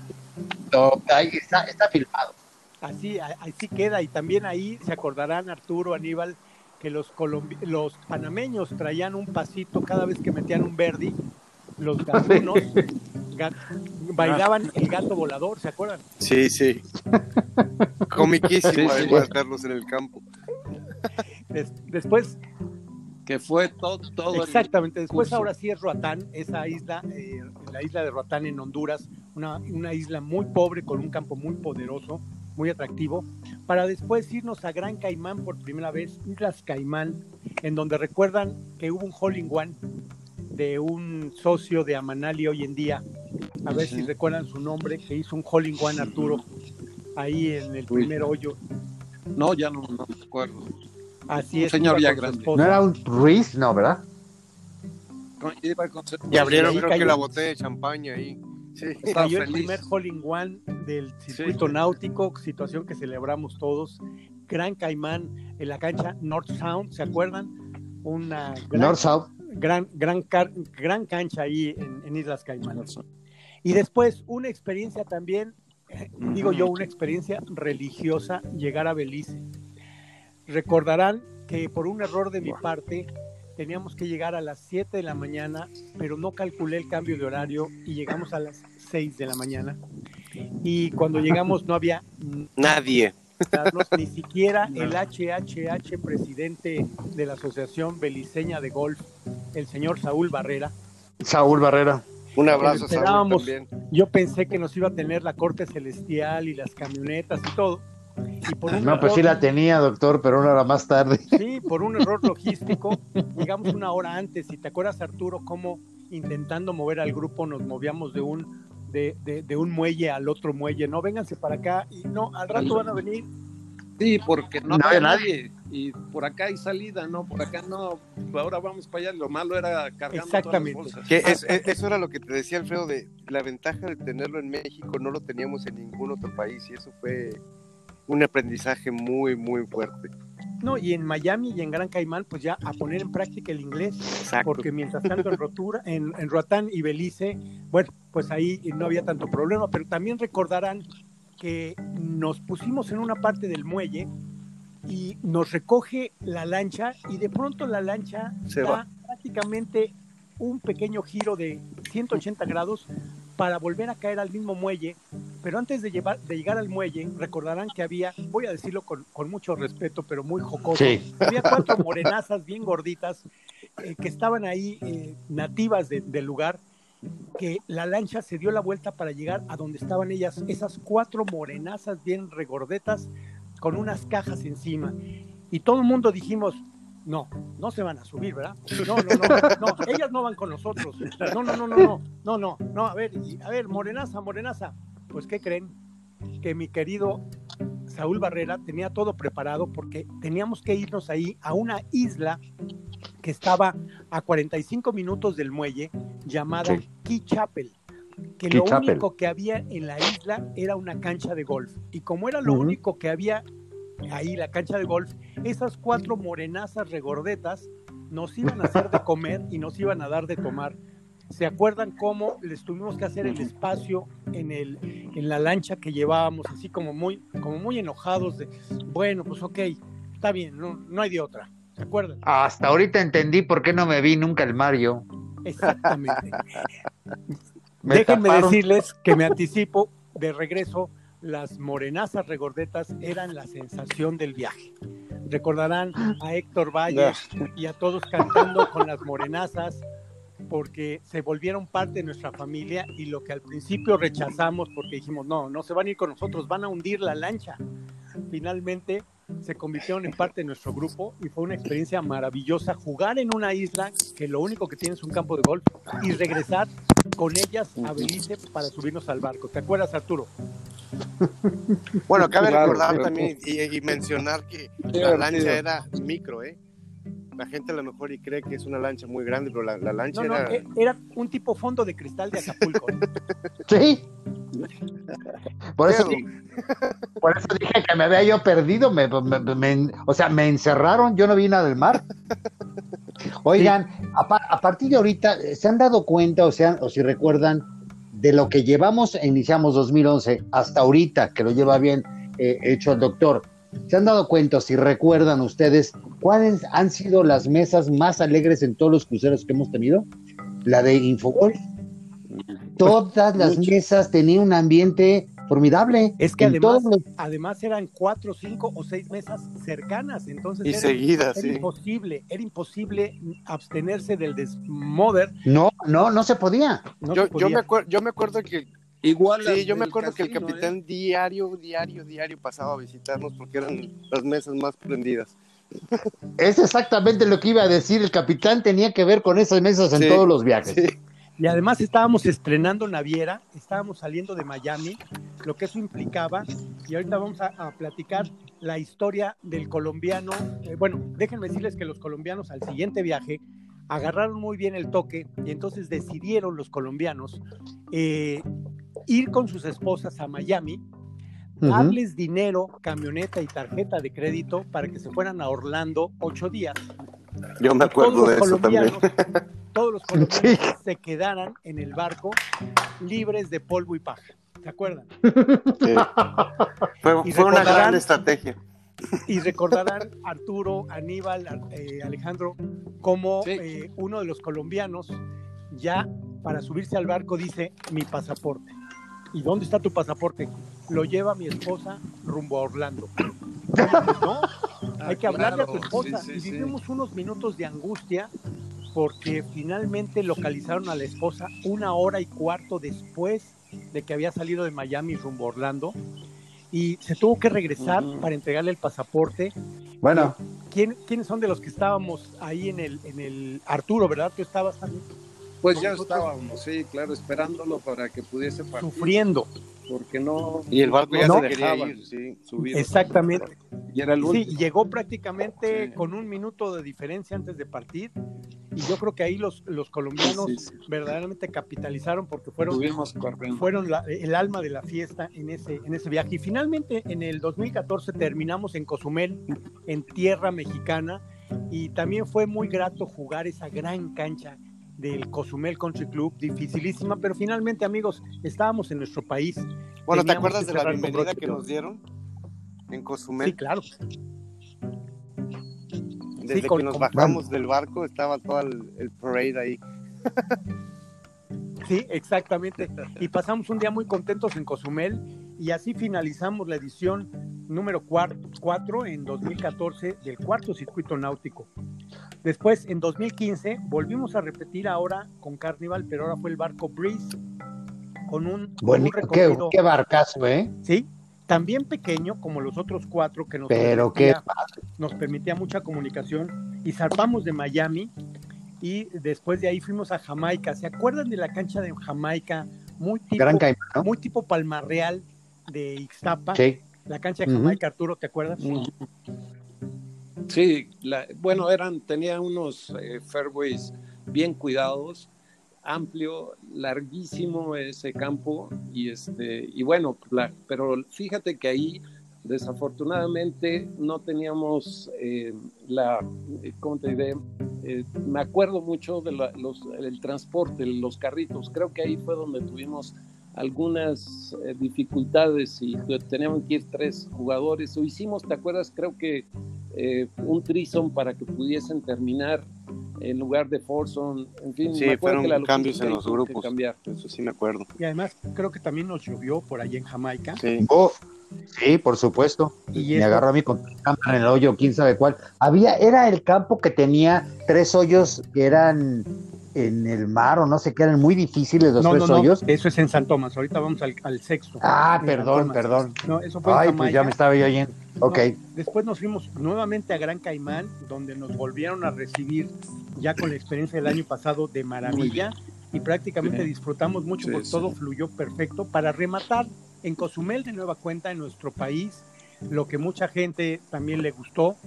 Ahí está, está filmado. Así, así queda, y también ahí se acordarán Arturo, Aníbal, que los, los panameños traían un pasito cada vez que metían un verdi, los gatunos bailaban el gato volador, ¿se acuerdan? Sí, sí. Comiquísimo en el campo. después que fue todo, todo exactamente después ahora sí es Roatán esa isla eh, la isla de Roatán en Honduras una, una isla muy pobre con un campo muy poderoso muy atractivo, para después irnos a Gran Caimán por primera vez, Islas Caimán, en donde recuerdan que hubo un hole in one de un socio de Amanali hoy en día, a ver si recuerdan su nombre, que hizo un hole in one Arturo, ahí en el primer hoyo. No, ya no, no me acuerdo. Así es. Señor No era un Ruiz, no, ¿verdad? Y abrieron creo que la botella de champaña ahí. Sí, Cayó el primer hole in one del circuito náutico, situación que celebramos todos. Gran Caimán en la cancha North Sound, ¿se acuerdan? Una gran, North South. Gran, gran, gran cancha ahí en, Islas Caimán. Y después una experiencia también, eh, digo yo, una experiencia religiosa, llegar a Belice. Recordarán que por un error de mi parte, teníamos que llegar a las 7 de la mañana, pero no calculé el cambio de horario y llegamos a las 6 de la mañana. Y cuando llegamos no había nadie. Carlos, ni siquiera el HHH presidente de la Asociación Beliceña de Golf, el señor Saúl Barrera. Saúl Barrera. Un abrazo, Saúl, también. Yo pensé que nos iba a tener la corte celestial y las camionetas y todo. no, pues sí la tenía, doctor, pero una hora más tarde. Sí, por un error logístico, llegamos una hora antes. Y te acuerdas, Arturo, cómo intentando mover al grupo nos movíamos de un de, un muelle al otro muelle, no, vénganse para acá y no, al rato van a venir. Sí, porque no, hay nadie. Y por acá hay salida, no, por acá no. Ahora vamos para allá. Lo malo era cargar Exactamente. Que eso era lo que te decía Alfredo de la ventaja de tenerlo en México, no lo teníamos en ningún otro país y eso fue un aprendizaje muy, muy fuerte. No, y en Miami y en Gran Caimán, pues ya a poner en práctica el inglés, porque mientras tanto en Rotura, en, en Roatán y Belice, bueno, pues ahí no había tanto problema, pero también recordarán que nos pusimos en una parte del muelle y nos recoge la lancha y de pronto la lancha Se da prácticamente un pequeño giro de 180 grados para volver a caer al mismo muelle, pero antes de, llevar, de llegar al muelle, recordarán que había, voy a decirlo con, mucho respeto, pero muy jocoso, había cuatro morenazas bien gorditas eh, que estaban ahí eh, nativas del lugar, que la lancha se dio la vuelta para llegar a donde estaban ellas, esas cuatro morenazas bien regordetas con unas cajas encima. Y todo el mundo dijimos, no, no se van a subir, ¿verdad? No, no, no, no, ellas no van con nosotros. No, no, no, no, no, no, no, no, a ver, a ver, Morenaza, Morenaza, pues ¿qué creen? Que mi querido Saúl Barrera tenía todo preparado porque teníamos que irnos ahí a una isla que estaba a 45 minutos del muelle llamada Key Chapel que lo único que había en la isla era una cancha de golf. Y como era lo único que había ahí la cancha de golf, esas cuatro morenazas regordetas nos iban a hacer de comer y nos iban a dar de tomar. ¿Se acuerdan cómo les tuvimos que hacer el espacio en, el, en la lancha que llevábamos, así como muy, como muy enojados de, bueno, pues ok, está bien, no, no hay de otra. ¿Se acuerdan? Hasta ahorita entendí por qué no me vi nunca el Mario. Exactamente. Déjenme decirles que me anticipo de regreso las morenazas regordetas eran la sensación del viaje. Recordarán a Héctor Valle y a todos cantando con las morenazas porque se volvieron parte de nuestra familia y lo que al principio rechazamos porque dijimos, no, no se van a ir con nosotros, van a hundir la lancha. Finalmente se convirtieron en parte de nuestro grupo y fue una experiencia maravillosa jugar en una isla que lo único que tiene es un campo de golf y regresar con ellas a Belice para subirnos al barco. ¿Te acuerdas, Arturo? Bueno, cabe recordar también y, mencionar que la lancha era micro, ¿eh? La gente a lo mejor y cree que es una lancha muy grande, pero la, lancha era... Eh, era un tipo fondo de cristal de Acapulco. sí. Por eso, por eso dije que me había yo perdido, me, o sea, me encerraron, yo no vi nada del mar. Oigan, a, partir de ahorita, ¿se han dado cuenta o, sea, o si recuerdan de lo que llevamos, iniciamos 2011 hasta ahorita, que lo lleva bien eh, hecho el doctor? ¿Se han dado cuenta, si recuerdan ustedes, cuáles han sido las mesas más alegres en todos los cruceros que hemos tenido? La de Infogolf. Todas las mesas tenían un ambiente formidable. Es que además, además eran cuatro, cinco o seis mesas cercanas, entonces y era, seguidas, era imposible, era imposible abstenerse del desmoder. No, no, no se podía. yo, Yo, me yo me acuerdo que Igual. Sí, yo me acuerdo que el capitán ¿eh? diario, diario, diario pasaba a visitarnos porque eran las mesas más prendidas. Es exactamente lo que iba a decir. El capitán tenía que ver con esas mesas en todos los viajes. Y además estábamos estrenando Naviera, estábamos saliendo de Miami, lo que eso implicaba, y ahorita vamos a, platicar la historia del colombiano. Eh, bueno, déjenme decirles que los colombianos al siguiente viaje agarraron muy bien el toque y entonces decidieron los colombianos eh, ir con sus esposas a Miami, darles dinero, camioneta y tarjeta de crédito para que se fueran a Orlando ocho días. Yo me acuerdo de eso también. Todos los colombianos se quedaran en el barco libres de polvo y paja. ¿Se acuerdan? Fue, una gran estrategia. Y recordarán Arturo, Aníbal, eh, Alejandro, como eh, uno de los colombianos ya para subirse al barco dice mi pasaporte. ¿Y dónde está tu pasaporte? lo lleva mi esposa rumbo a Orlando. ¿No? Hay que hablarle a tu esposa. y vivimos unos minutos de angustia porque finalmente localizaron a la esposa una hora y cuarto después de que había salido de Miami rumbo a Orlando y se tuvo que regresar para entregarle el pasaporte. Bueno. ¿Quién, ¿Quiénes son de los que estábamos ahí en el, en el Arturo, verdad? ¿Tú estabas también? Pues ya estábamos, sí, claro, esperándolo para que pudiese partir. Sufriendo. Porque no. Y el barco ya no, se quería ir, sí, Exactamente. Y era el Sí, llegó prácticamente con un minuto de diferencia antes de partir y yo creo que ahí los, los colombianos verdaderamente capitalizaron porque fueron, fueron el alma de la fiesta en ese, en ese viaje. Y finalmente en el 2014 terminamos en Cozumel, en tierra mexicana, y también fue muy grato jugar esa gran cancha del Cozumel Country Club, dificilísima, pero finalmente amigos, estábamos en nuestro país. Bueno, ¿te acuerdas de la bienvenida que nos dieron en Cozumel? Sí, claro. Desde que nos bajamos del barco estaba todo el, parade ahí. Sí, exactamente. Y pasamos un día muy contentos en Cozumel y así finalizamos la edición número 4 en 2014 del cuarto circuito náutico. Después, en 2015, volvimos a repetir ahora con Carnival, pero ahora fue el barco Breeze con un, bueno, qué, qué, barcazo, ¿eh? Sí, también pequeño como los otros cuatro que nos, Pero permitía, nos permitía mucha comunicación y zarpamos de Miami y después de ahí fuimos a Jamaica. ¿Se acuerdan de la cancha de Jamaica? Muy tipo, Gran muy tipo Palmarreal de Ixtapa. Sí. La cancha de Jamaica, Arturo, ¿te acuerdas? Sí, bueno, eran, tenía unos eh, fairways bien cuidados amplio, larguísimo ese campo y este y bueno, pero fíjate que ahí desafortunadamente no teníamos eh, la, ¿cómo te diré? Eh, me acuerdo mucho de los, el transporte, los carritos, creo que ahí fue donde tuvimos algunas eh, dificultades y teníamos que ir tres jugadores, o hicimos, ¿te acuerdas? Creo que un trison para que pudiesen terminar en lugar de Forson, en fin, sí, fueron cambios en los grupos. Cambiar. Eso sí me acuerdo. Y además creo que también nos llovió por ahí en Jamaica. Sí. Oh, sí, por supuesto. Y me agarró a mí con cámara en el hoyo, quién sabe cuál. Había, era el campo que tenía tres hoyos que eran en el mar o no sé qué, eran muy difíciles los tres hoyos. Eso es en San Tomás, ahorita vamos al, sexto. Ah, perdón, perdón. No, eso fue Ay, pues ya me estaba yo oyendo. Ok. después nos fuimos nuevamente a Gran Caimán, donde nos volvieron a recibir ya con la experiencia del año pasado de maravilla y prácticamente disfrutamos mucho porque todo fluyó perfecto para rematar en Cozumel de nueva cuenta en nuestro país, lo que mucha gente también le gustó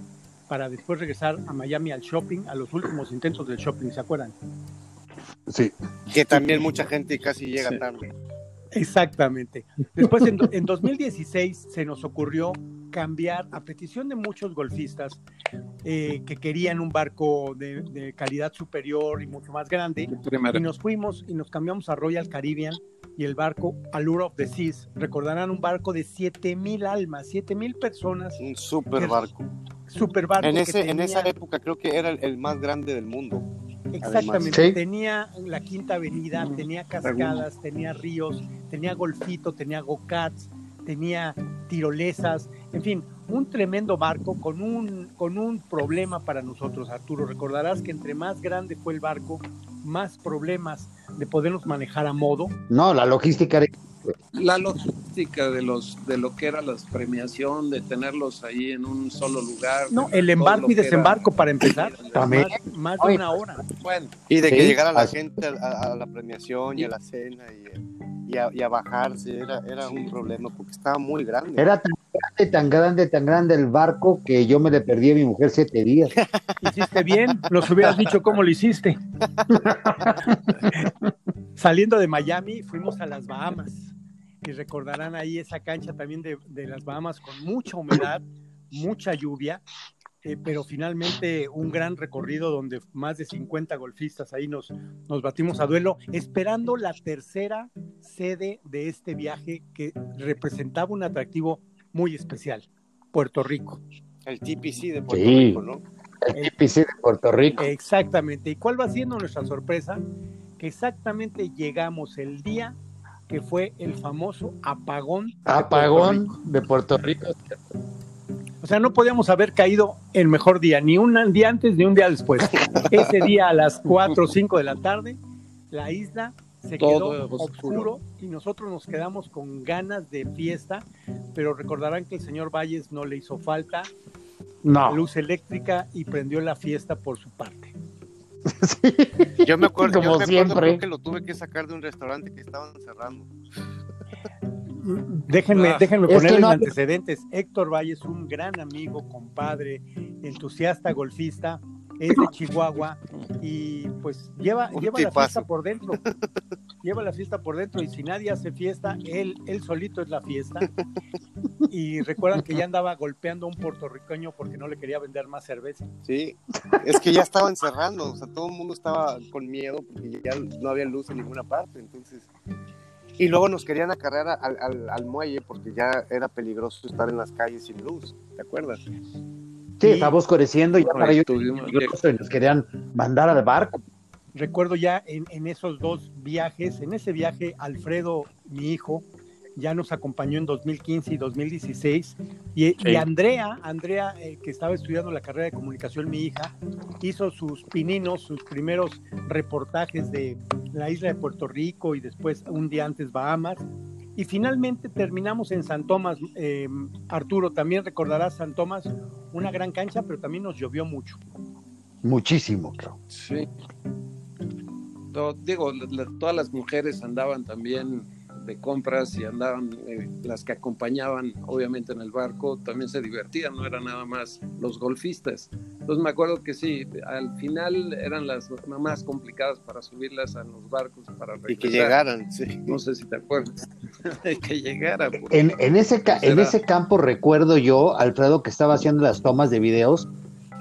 para después regresar a Miami al shopping, a los últimos intentos del shopping, ¿se acuerdan? Sí. Que también mucha gente casi llega tarde. Exactamente. Después, en, en, 2016, se nos ocurrió cambiar, a petición de muchos golfistas eh, que querían un barco de, calidad superior y mucho más grande, y nos fuimos y nos cambiamos a Royal Caribbean y el barco Allure of the Seas. Recordarán un barco de 7000 almas, 7000 personas. Un super barco. Super barco. En, ese, en esa época creo que era el más grande del mundo. Exactamente, tenía la Quinta Avenida, tenía cascadas, tenía ríos, tenía golfito, tenía go-karts, tenía tirolesas, en fin, un tremendo barco con un, con un problema para nosotros, Arturo. Recordarás que entre más grande fue el barco, más problemas de podernos manejar a modo. No, la logística la logística de los de lo que era la premiación de tenerlos ahí en un solo lugar no el embarco y desembarco para empezar También. Más, de una hora. Bueno. y de que llegara la gente a, la premiación y a la cena y, a, bajarse era, era un problema porque estaba muy grande. Era tan grande tan grande tan grande el barco que yo me le perdí a mi mujer siete días. Hiciste bien nos hubieras dicho cómo lo hiciste. Saliendo de Miami fuimos a las Bahamas y recordarán ahí esa cancha también de, las Bahamas con mucha humedad, mucha lluvia, eh, pero finalmente un gran recorrido donde más de 50 golfistas ahí nos, nos batimos a duelo, esperando la tercera sede de este viaje que representaba un atractivo muy especial, Puerto Rico. El TPC de Puerto Rico, ¿no? El TPC de Puerto Rico. Exactamente. ¿Y cuál va siendo nuestra sorpresa? Que exactamente llegamos el día que fue el famoso apagón. Apagón de Puerto Rico. O sea, no podíamos haber caído el mejor día, ni un día antes ni un día después. Ese día a las 4 o 5 de la tarde, la isla se quedó oscuro. y nosotros nos quedamos con ganas de fiesta, pero recordarán que el señor Valles no le hizo falta no. luz eléctrica y prendió la fiesta por su parte. Yo me acuerdo, como siempre. que lo tuve que sacar de un restaurante que estaban cerrando. Déjenme, ah. déjenme ponerle antecedentes. Héctor Valles, un gran amigo, compadre, entusiasta golfista, es de Chihuahua y pues lleva, lleva la fiesta por dentro. Lleva la fiesta por dentro y si nadie hace fiesta, él, él solito es la fiesta. Y recuerdan que ya andaba golpeando a un puertorriqueño porque no le quería vender más cerveza. Sí, es que ya estaban cerrando, o sea, todo el mundo estaba con miedo porque ya no había luz en ninguna parte, entonces... Y luego nos querían acarrear al, al muelle porque ya era peligroso estar en las calles sin luz, ¿te acuerdas? Sí, estábamos oscureciendo y ya para ellos y nos querían mandar al barco. Recuerdo ya en, en, esos dos viajes, en ese viaje, Alfredo, mi hijo, ya nos acompañó en 2015 y 2016. Y, y Andrea, Andrea eh, que estaba estudiando la carrera de comunicación, mi hija, hizo sus pininos, sus primeros reportajes de la isla de Puerto Rico y después un día antes Bahamas. Y finalmente terminamos en San Tomás. Eh, Arturo, también recordarás San Tomás, una gran cancha, pero también nos llovió mucho. Muchísimo, claro. Sí. digo, todas las mujeres andaban también de compras y andaban, eh, las que acompañaban obviamente en el barco, también se divertían, no eran nada más los golfistas. Entonces me acuerdo que sí, al final eran las más complicadas para subirlas a los barcos para Y que llegaran, sí. No sé si te acuerdas, que llegaran. En, en, ese, en ese campo recuerdo yo, Alfredo, que estaba haciendo las tomas de videos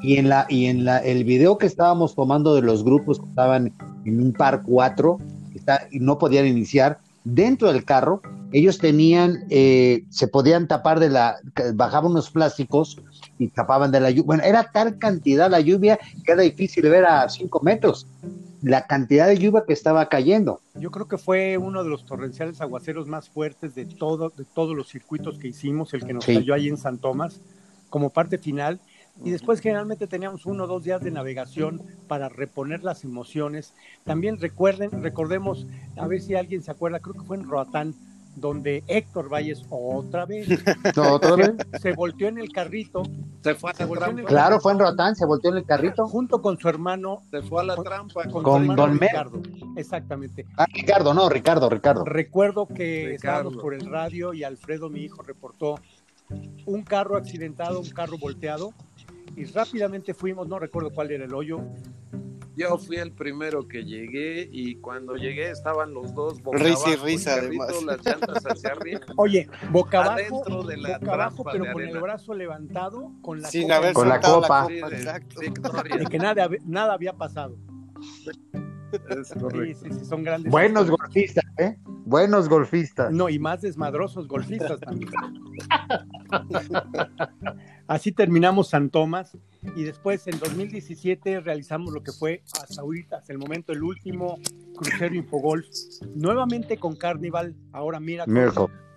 y en la y en la el video que estábamos tomando de los grupos que estaban en un par 4 y no podían iniciar dentro del carro, ellos tenían, eh, se podían tapar de la, bajaban unos plásticos y tapaban de la lluvia. Bueno, era tal cantidad la lluvia que era difícil ver a cinco metros la cantidad de lluvia que estaba cayendo. Yo creo que fue uno de los torrenciales aguaceros más fuertes de, todo, de todos los circuitos que hicimos, el que nos cayó ahí en San Tomás, como parte final y después generalmente teníamos uno o dos días de navegación para reponer las emociones. También recuerden, recordemos, a ver si alguien se acuerda, creo que fue en Roatán, donde Héctor Valles otra vez, ¿Otra vez? Se, volteó en el carrito. Se fue a la trampa. Claro, fue en Roatán, se volteó en el carrito. Junto con su hermano. Se fue a la trampa. Con, Don Ricardo. Exactamente. Ah, Ricardo, no, Ricardo, Ricardo. Recuerdo que estábamos por el radio y Alfredo, mi hijo, reportó un carro accidentado, un carro volteado y rápidamente fuimos, no recuerdo cuál era el hoyo. Yo fui el primero que llegué y cuando llegué estaban los dos boca risa y risa además. las llantas hacia arriba. Oye, boca abajo, de la boca abajo pero con el brazo levantado, con la Sin copa. con la copa. de, que nada, nada había pasado. Sí, sí, sí, son grandes. Buenos golfistas, ¿eh? Buenos golfistas. No, y más desmadrosos golfistas también. Así terminamos San Tomás y después en 2017 realizamos lo que fue hasta ahorita, hasta el momento, el último crucero Infogolf, nuevamente con Carnival, ahora mira,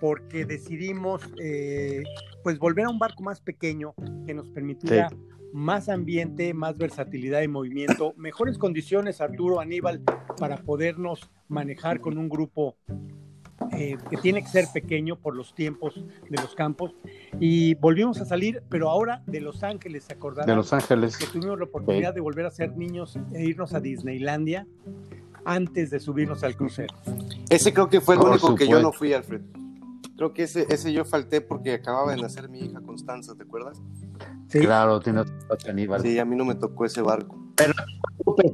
porque decidimos eh, pues volver a un barco más pequeño que nos permitiera más ambiente, más versatilidad de movimiento, mejores condiciones, Arturo, Aníbal, para podernos manejar con un grupo eh, que tiene que ser pequeño por los tiempos de los campos. Y volvimos a salir, pero ahora de Los Ángeles, ¿se acordarán? De Los Ángeles. Que tuvimos la oportunidad de volver a ser niños e irnos a Disneylandia antes de subirnos al crucero. Ese creo que fue el único que yo no fui, Alfred. Creo que ese, ese yo falté porque acababa de nacer mi hija Constanza, ¿te acuerdas? Sí. Claro, tiene Aníbal. Sí, a mí no me tocó ese barco. Pero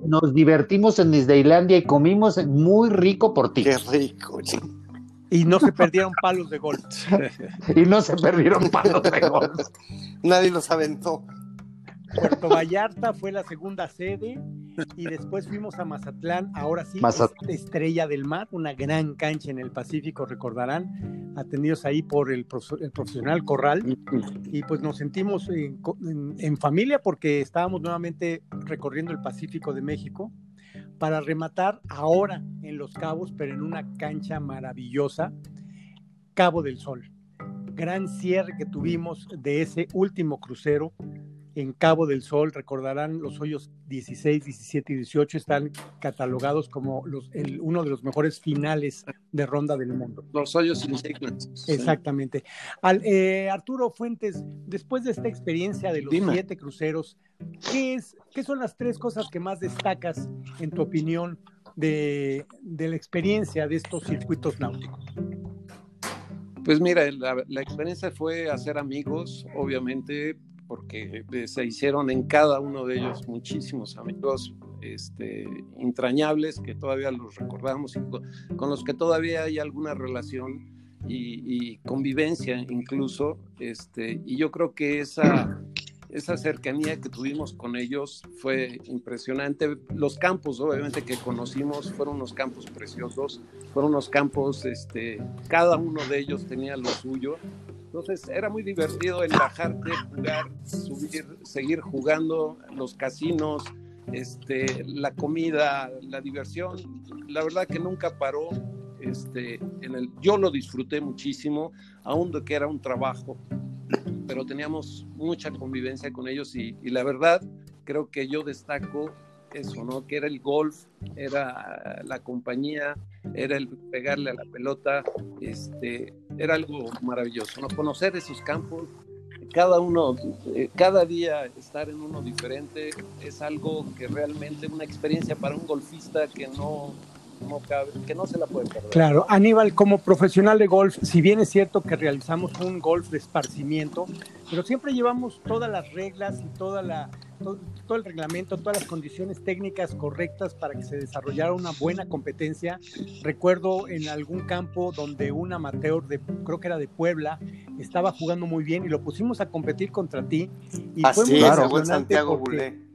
nos divertimos en Disneylandia y comimos muy rico por ti. Qué rico, y no se perdieron palos de golf. y no se perdieron palos de golf. Nadie los aventó. Puerto Vallarta fue la segunda sede y después fuimos a Mazatlán, ahora sí, Estrella del Mar, una gran cancha en el Pacífico, recordarán, atendidos ahí por el, profesional Corral y pues nos sentimos en, familia porque estábamos nuevamente recorriendo el Pacífico de México para rematar ahora en Los Cabos, pero en una cancha maravillosa, Cabo del Sol. Gran cierre que tuvimos de ese último crucero en Cabo del Sol, recordarán los hoyos 16, 17 y 18 están catalogados como los, el, uno de los mejores finales de ronda del mundo. Los hoyos insignes. Exactamente. Al, eh, Arturo Fuentes, después de esta experiencia de los Dime. siete cruceros, ¿qué, es, ¿qué son las tres cosas que más destacas, en tu opinión, de, de la experiencia de estos circuitos náuticos? Pues mira, la, la experiencia fue hacer amigos, obviamente, porque eh, se hicieron en cada uno de ellos muchísimos amigos este, entrañables que todavía los recordamos y con, los que todavía hay alguna relación y, y convivencia incluso. Este, y yo creo que esa, esa cercanía que tuvimos con ellos fue impresionante. Los campos, obviamente, que conocimos fueron unos campos preciosos, fueron unos campos, este, cada uno de ellos tenía lo suyo. Entonces era muy divertido el bajarte, jugar, subir, seguir jugando, los casinos, este, la comida, la diversión. La verdad que nunca paró. Este, en el, yo lo disfruté muchísimo, aun de que era un trabajo, pero teníamos mucha convivencia con ellos y, la verdad creo que yo destaco eso, ¿no? Que era el golf, era la compañía, era el pegarle a la pelota, este, era algo maravilloso, ¿no? Conocer esos campos, cada uno, eh, cada día estar en uno diferente es algo que realmente una experiencia para un golfista que no, no cabe, que no se la puede perder. Claro, Aníbal, como profesional de golf, si bien es cierto que realizamos un golf de esparcimiento, pero siempre llevamos todas las reglas y toda la, todo, todo, el reglamento, todas las condiciones técnicas correctas para que se desarrollara una buena competencia. Recuerdo en algún campo donde un amateur, de, creo que era de Puebla, estaba jugando muy bien y lo pusimos a competir contra ti. Y Así fue muy es, el buen emocionante Santiago Bulé.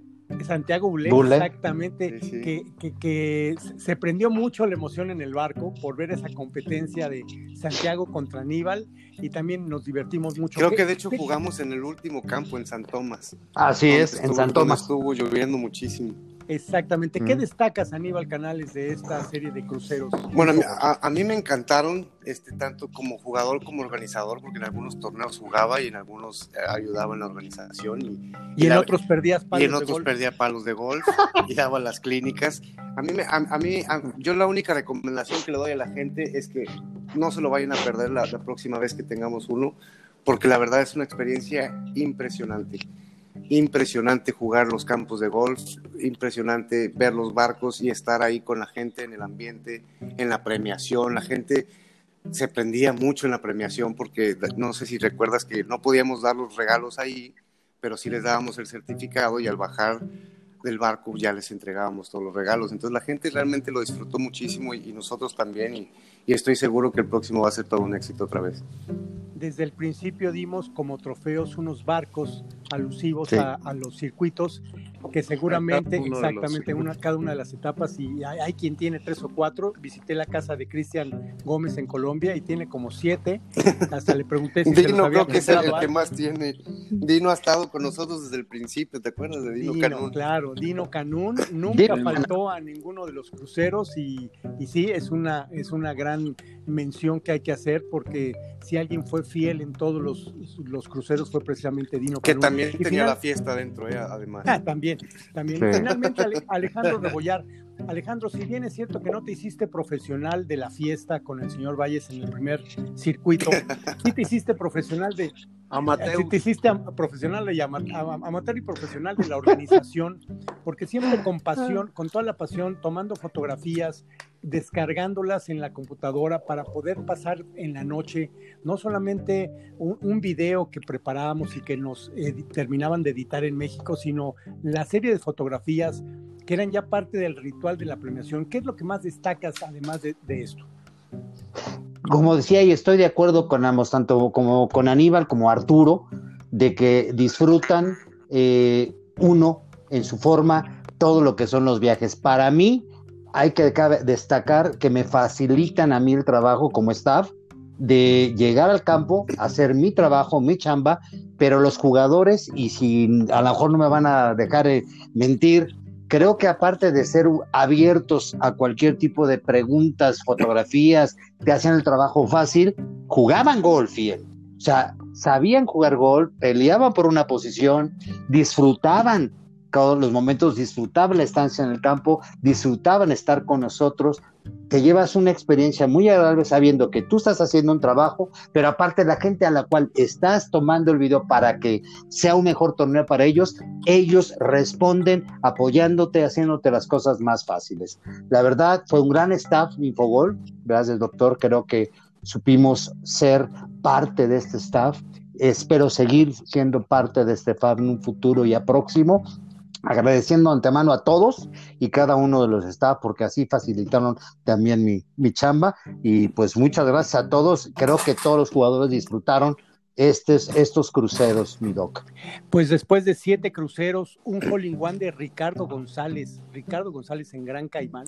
Santiago Bulé, Bulé. exactamente, Sí, sí. Que, que- que se prendió mucho la emoción en el barco por ver esa competencia de Santiago contra Aníbal y también nos divertimos mucho. Creo ¿Qué- que de hecho jugamos en el último campo en San Tomás. Así es, en San Tomás. Estuvo lloviendo muchísimo. Exactamente. ¿Qué Mm. destacas, Aníbal Canales, de esta serie de cruceros? Bueno, a mí, a- mí me encantaron, este, tanto como jugador como organizador, porque en algunos torneos jugaba y en algunos eh, ayudaba en la organización y, y en la- otros perdías palos y en de otros golf. perdía palos de golf y daba las clínicas. A mí, me- a, a mí yo la única recomendación que le doy a la gente es que no se lo vayan a perder la, la próxima vez que tengamos uno, porque la verdad es una experiencia impresionante. Impresionante jugar los campos de golf, impresionante ver los barcos y estar ahí con la gente en el ambiente, en la premiación. La gente se prendía mucho en la premiación porque no sé si recuerdas que no podíamos dar los regalos ahí, pero sí les dábamos el certificado y al bajar del barco ya les entregábamos todos los regalos. Entonces la gente realmente lo disfrutó muchísimo y, nosotros también y estoy seguro que el próximo va a ser todo un éxito otra vez. Desde el principio dimos como trofeos unos barcos alusivos Sí. a, a los circuitos que seguramente, Cada los exactamente, una, cada una de las etapas, y hay, hay quien tiene tres o cuatro. Visité la casa de Cristian Gómez en Colombia y tiene como siete. Hasta le pregunté si se los Dino había creo que es el, que más tiene. Dino ha estado con nosotros desde el principio, ¿te acuerdas de Dino, Dino, Canún? claro, Dino Canún nunca Dino. faltó a ninguno de los cruceros y, y sí, es una, es una gran mención que hay que hacer porque si alguien fue fiel en todos los, los cruceros fue precisamente Dino Que también Y tenía final- la fiesta dentro, eh, además. Ah, también, también. Sí. Finalmente, Ale- Alejandro Rebollar. Alejandro, si bien es cierto que no te hiciste profesional de la fiesta con el señor Valles en el primer circuito, sí te hiciste profesional de, Amateur. si te hiciste profesional y ama- am- amateur y profesional de la organización, porque siempre con pasión, con toda la pasión, tomando fotografías, descargándolas en la computadora para poder pasar en la noche, no solamente un, un video que preparábamos y que nos edi- terminaban de editar en México, sino la serie de fotografías que eran ya parte del ritual de la premiación. ¿Qué es lo que más destacas además de, de esto? Como decía, y estoy de acuerdo con ambos, tanto como con Aníbal como Arturo, de que disfrutan eh, uno en su forma todo lo que son los viajes. Para mí, hay que destacar que me facilitan a mí el trabajo como staff de llegar al campo, hacer mi trabajo, mi chamba, pero los jugadores, y si a lo mejor no me van a dejar eh, mentir, creo que aparte de ser abiertos a cualquier tipo de preguntas, fotografías, te hacían el trabajo fácil, jugaban golf, y, o sea, sabían jugar golf, peleaban por una posición, disfrutaban todos los momentos, disfrutaban la estancia en el campo, disfrutaban estar con nosotros, te llevas una experiencia muy agradable sabiendo que tú estás haciendo un trabajo, pero aparte la gente a la cual estás tomando el video para que sea un mejor torneo para ellos, ellos responden apoyándote, haciéndote las cosas más fáciles. La verdad, fue un gran staff Infogol, gracias doctor, creo que supimos ser parte de este staff. Espero seguir siendo parte de este staff en un futuro ya próximo agradeciendo antemano a todos y cada uno de los staff porque así facilitaron también mi, mi, chamba y pues muchas gracias a todos. Creo que todos los jugadores disfrutaron estos, estos cruceros, mi doc. Pues después de siete cruceros, un hole de Ricardo González, Ricardo González en Gran Caimán.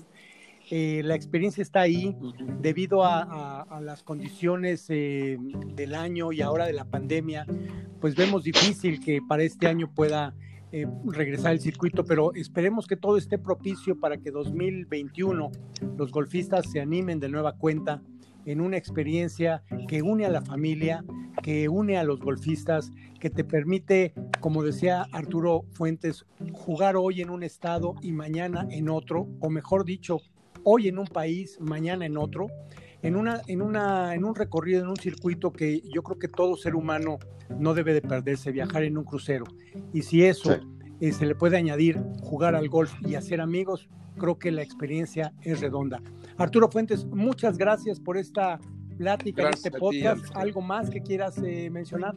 Eh, la experiencia está ahí debido a, a, las condiciones eh, del año y ahora de la pandemia, pues vemos difícil que para este año pueda eh, regresar al circuito, pero esperemos que todo esté propicio para que 2021 los golfistas se animen de nueva cuenta en una experiencia que une a la familia, que une a los golfistas, que te permite, como decía Arturo Fuentes, jugar hoy en un estado y mañana en otro, o mejor dicho, hoy en un país, mañana en otro, en, una, en, una, en un recorrido, en un circuito que yo creo que todo ser humano no debe de perderse, viajar en un crucero. Y si eso eh, se le puede añadir jugar al golf y hacer amigos, creo que la experiencia es redonda. Arturo Fuentes, muchas gracias por esta plática, este podcast. ¿Algo más que quieras eh, mencionar?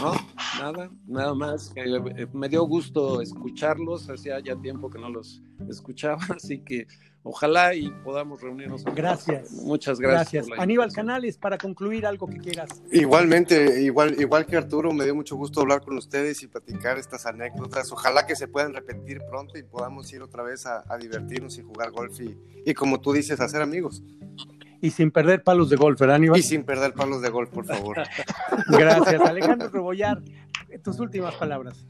No, nada, nada más. Eh, me dio gusto escucharlos, hacía ya tiempo que no los escuchaba, así que ojalá y podamos reunirnos. Gracias. Muchas gracias. Aníbal Canales, para concluir algo que quieras. Igualmente, igual, igual que Arturo, me dio mucho gusto hablar con ustedes y platicar estas anécdotas. Ojalá que se puedan repetir pronto y podamos ir otra vez a, divertirnos y jugar golf y, y, como tú dices, hacer amigos. Y sin perder palos de golf, ¿verdad, Aníbal? Y sin perder palos de golf, por favor. gracias. Alejandro Rebollar, tus últimas palabras.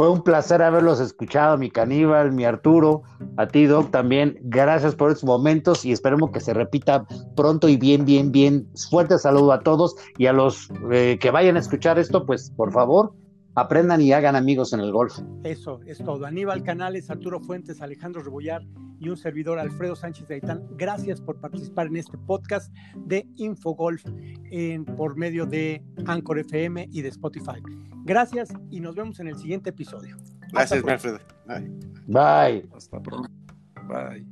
Fue un placer haberlos escuchado, mi caníbal, mi Arturo, a ti, Doc, también. Gracias por estos momentos y esperemos que se repita pronto y bien, bien, bien. Fuerte saludo a todos y a los eh, que vayan a escuchar esto, pues por favor, aprendan y hagan amigos en el golf. Eso es todo. Aníbal Canales, Arturo Fuentes, Alejandro Rebollar y un servidor Alfredo Sánchez de Aitán. Gracias por participar en este podcast de Infogolf en, por medio de Anchor FM y de Spotify. Gracias y nos vemos en el siguiente episodio. Gracias, Alfredo. Bye. Hasta pronto. Bye.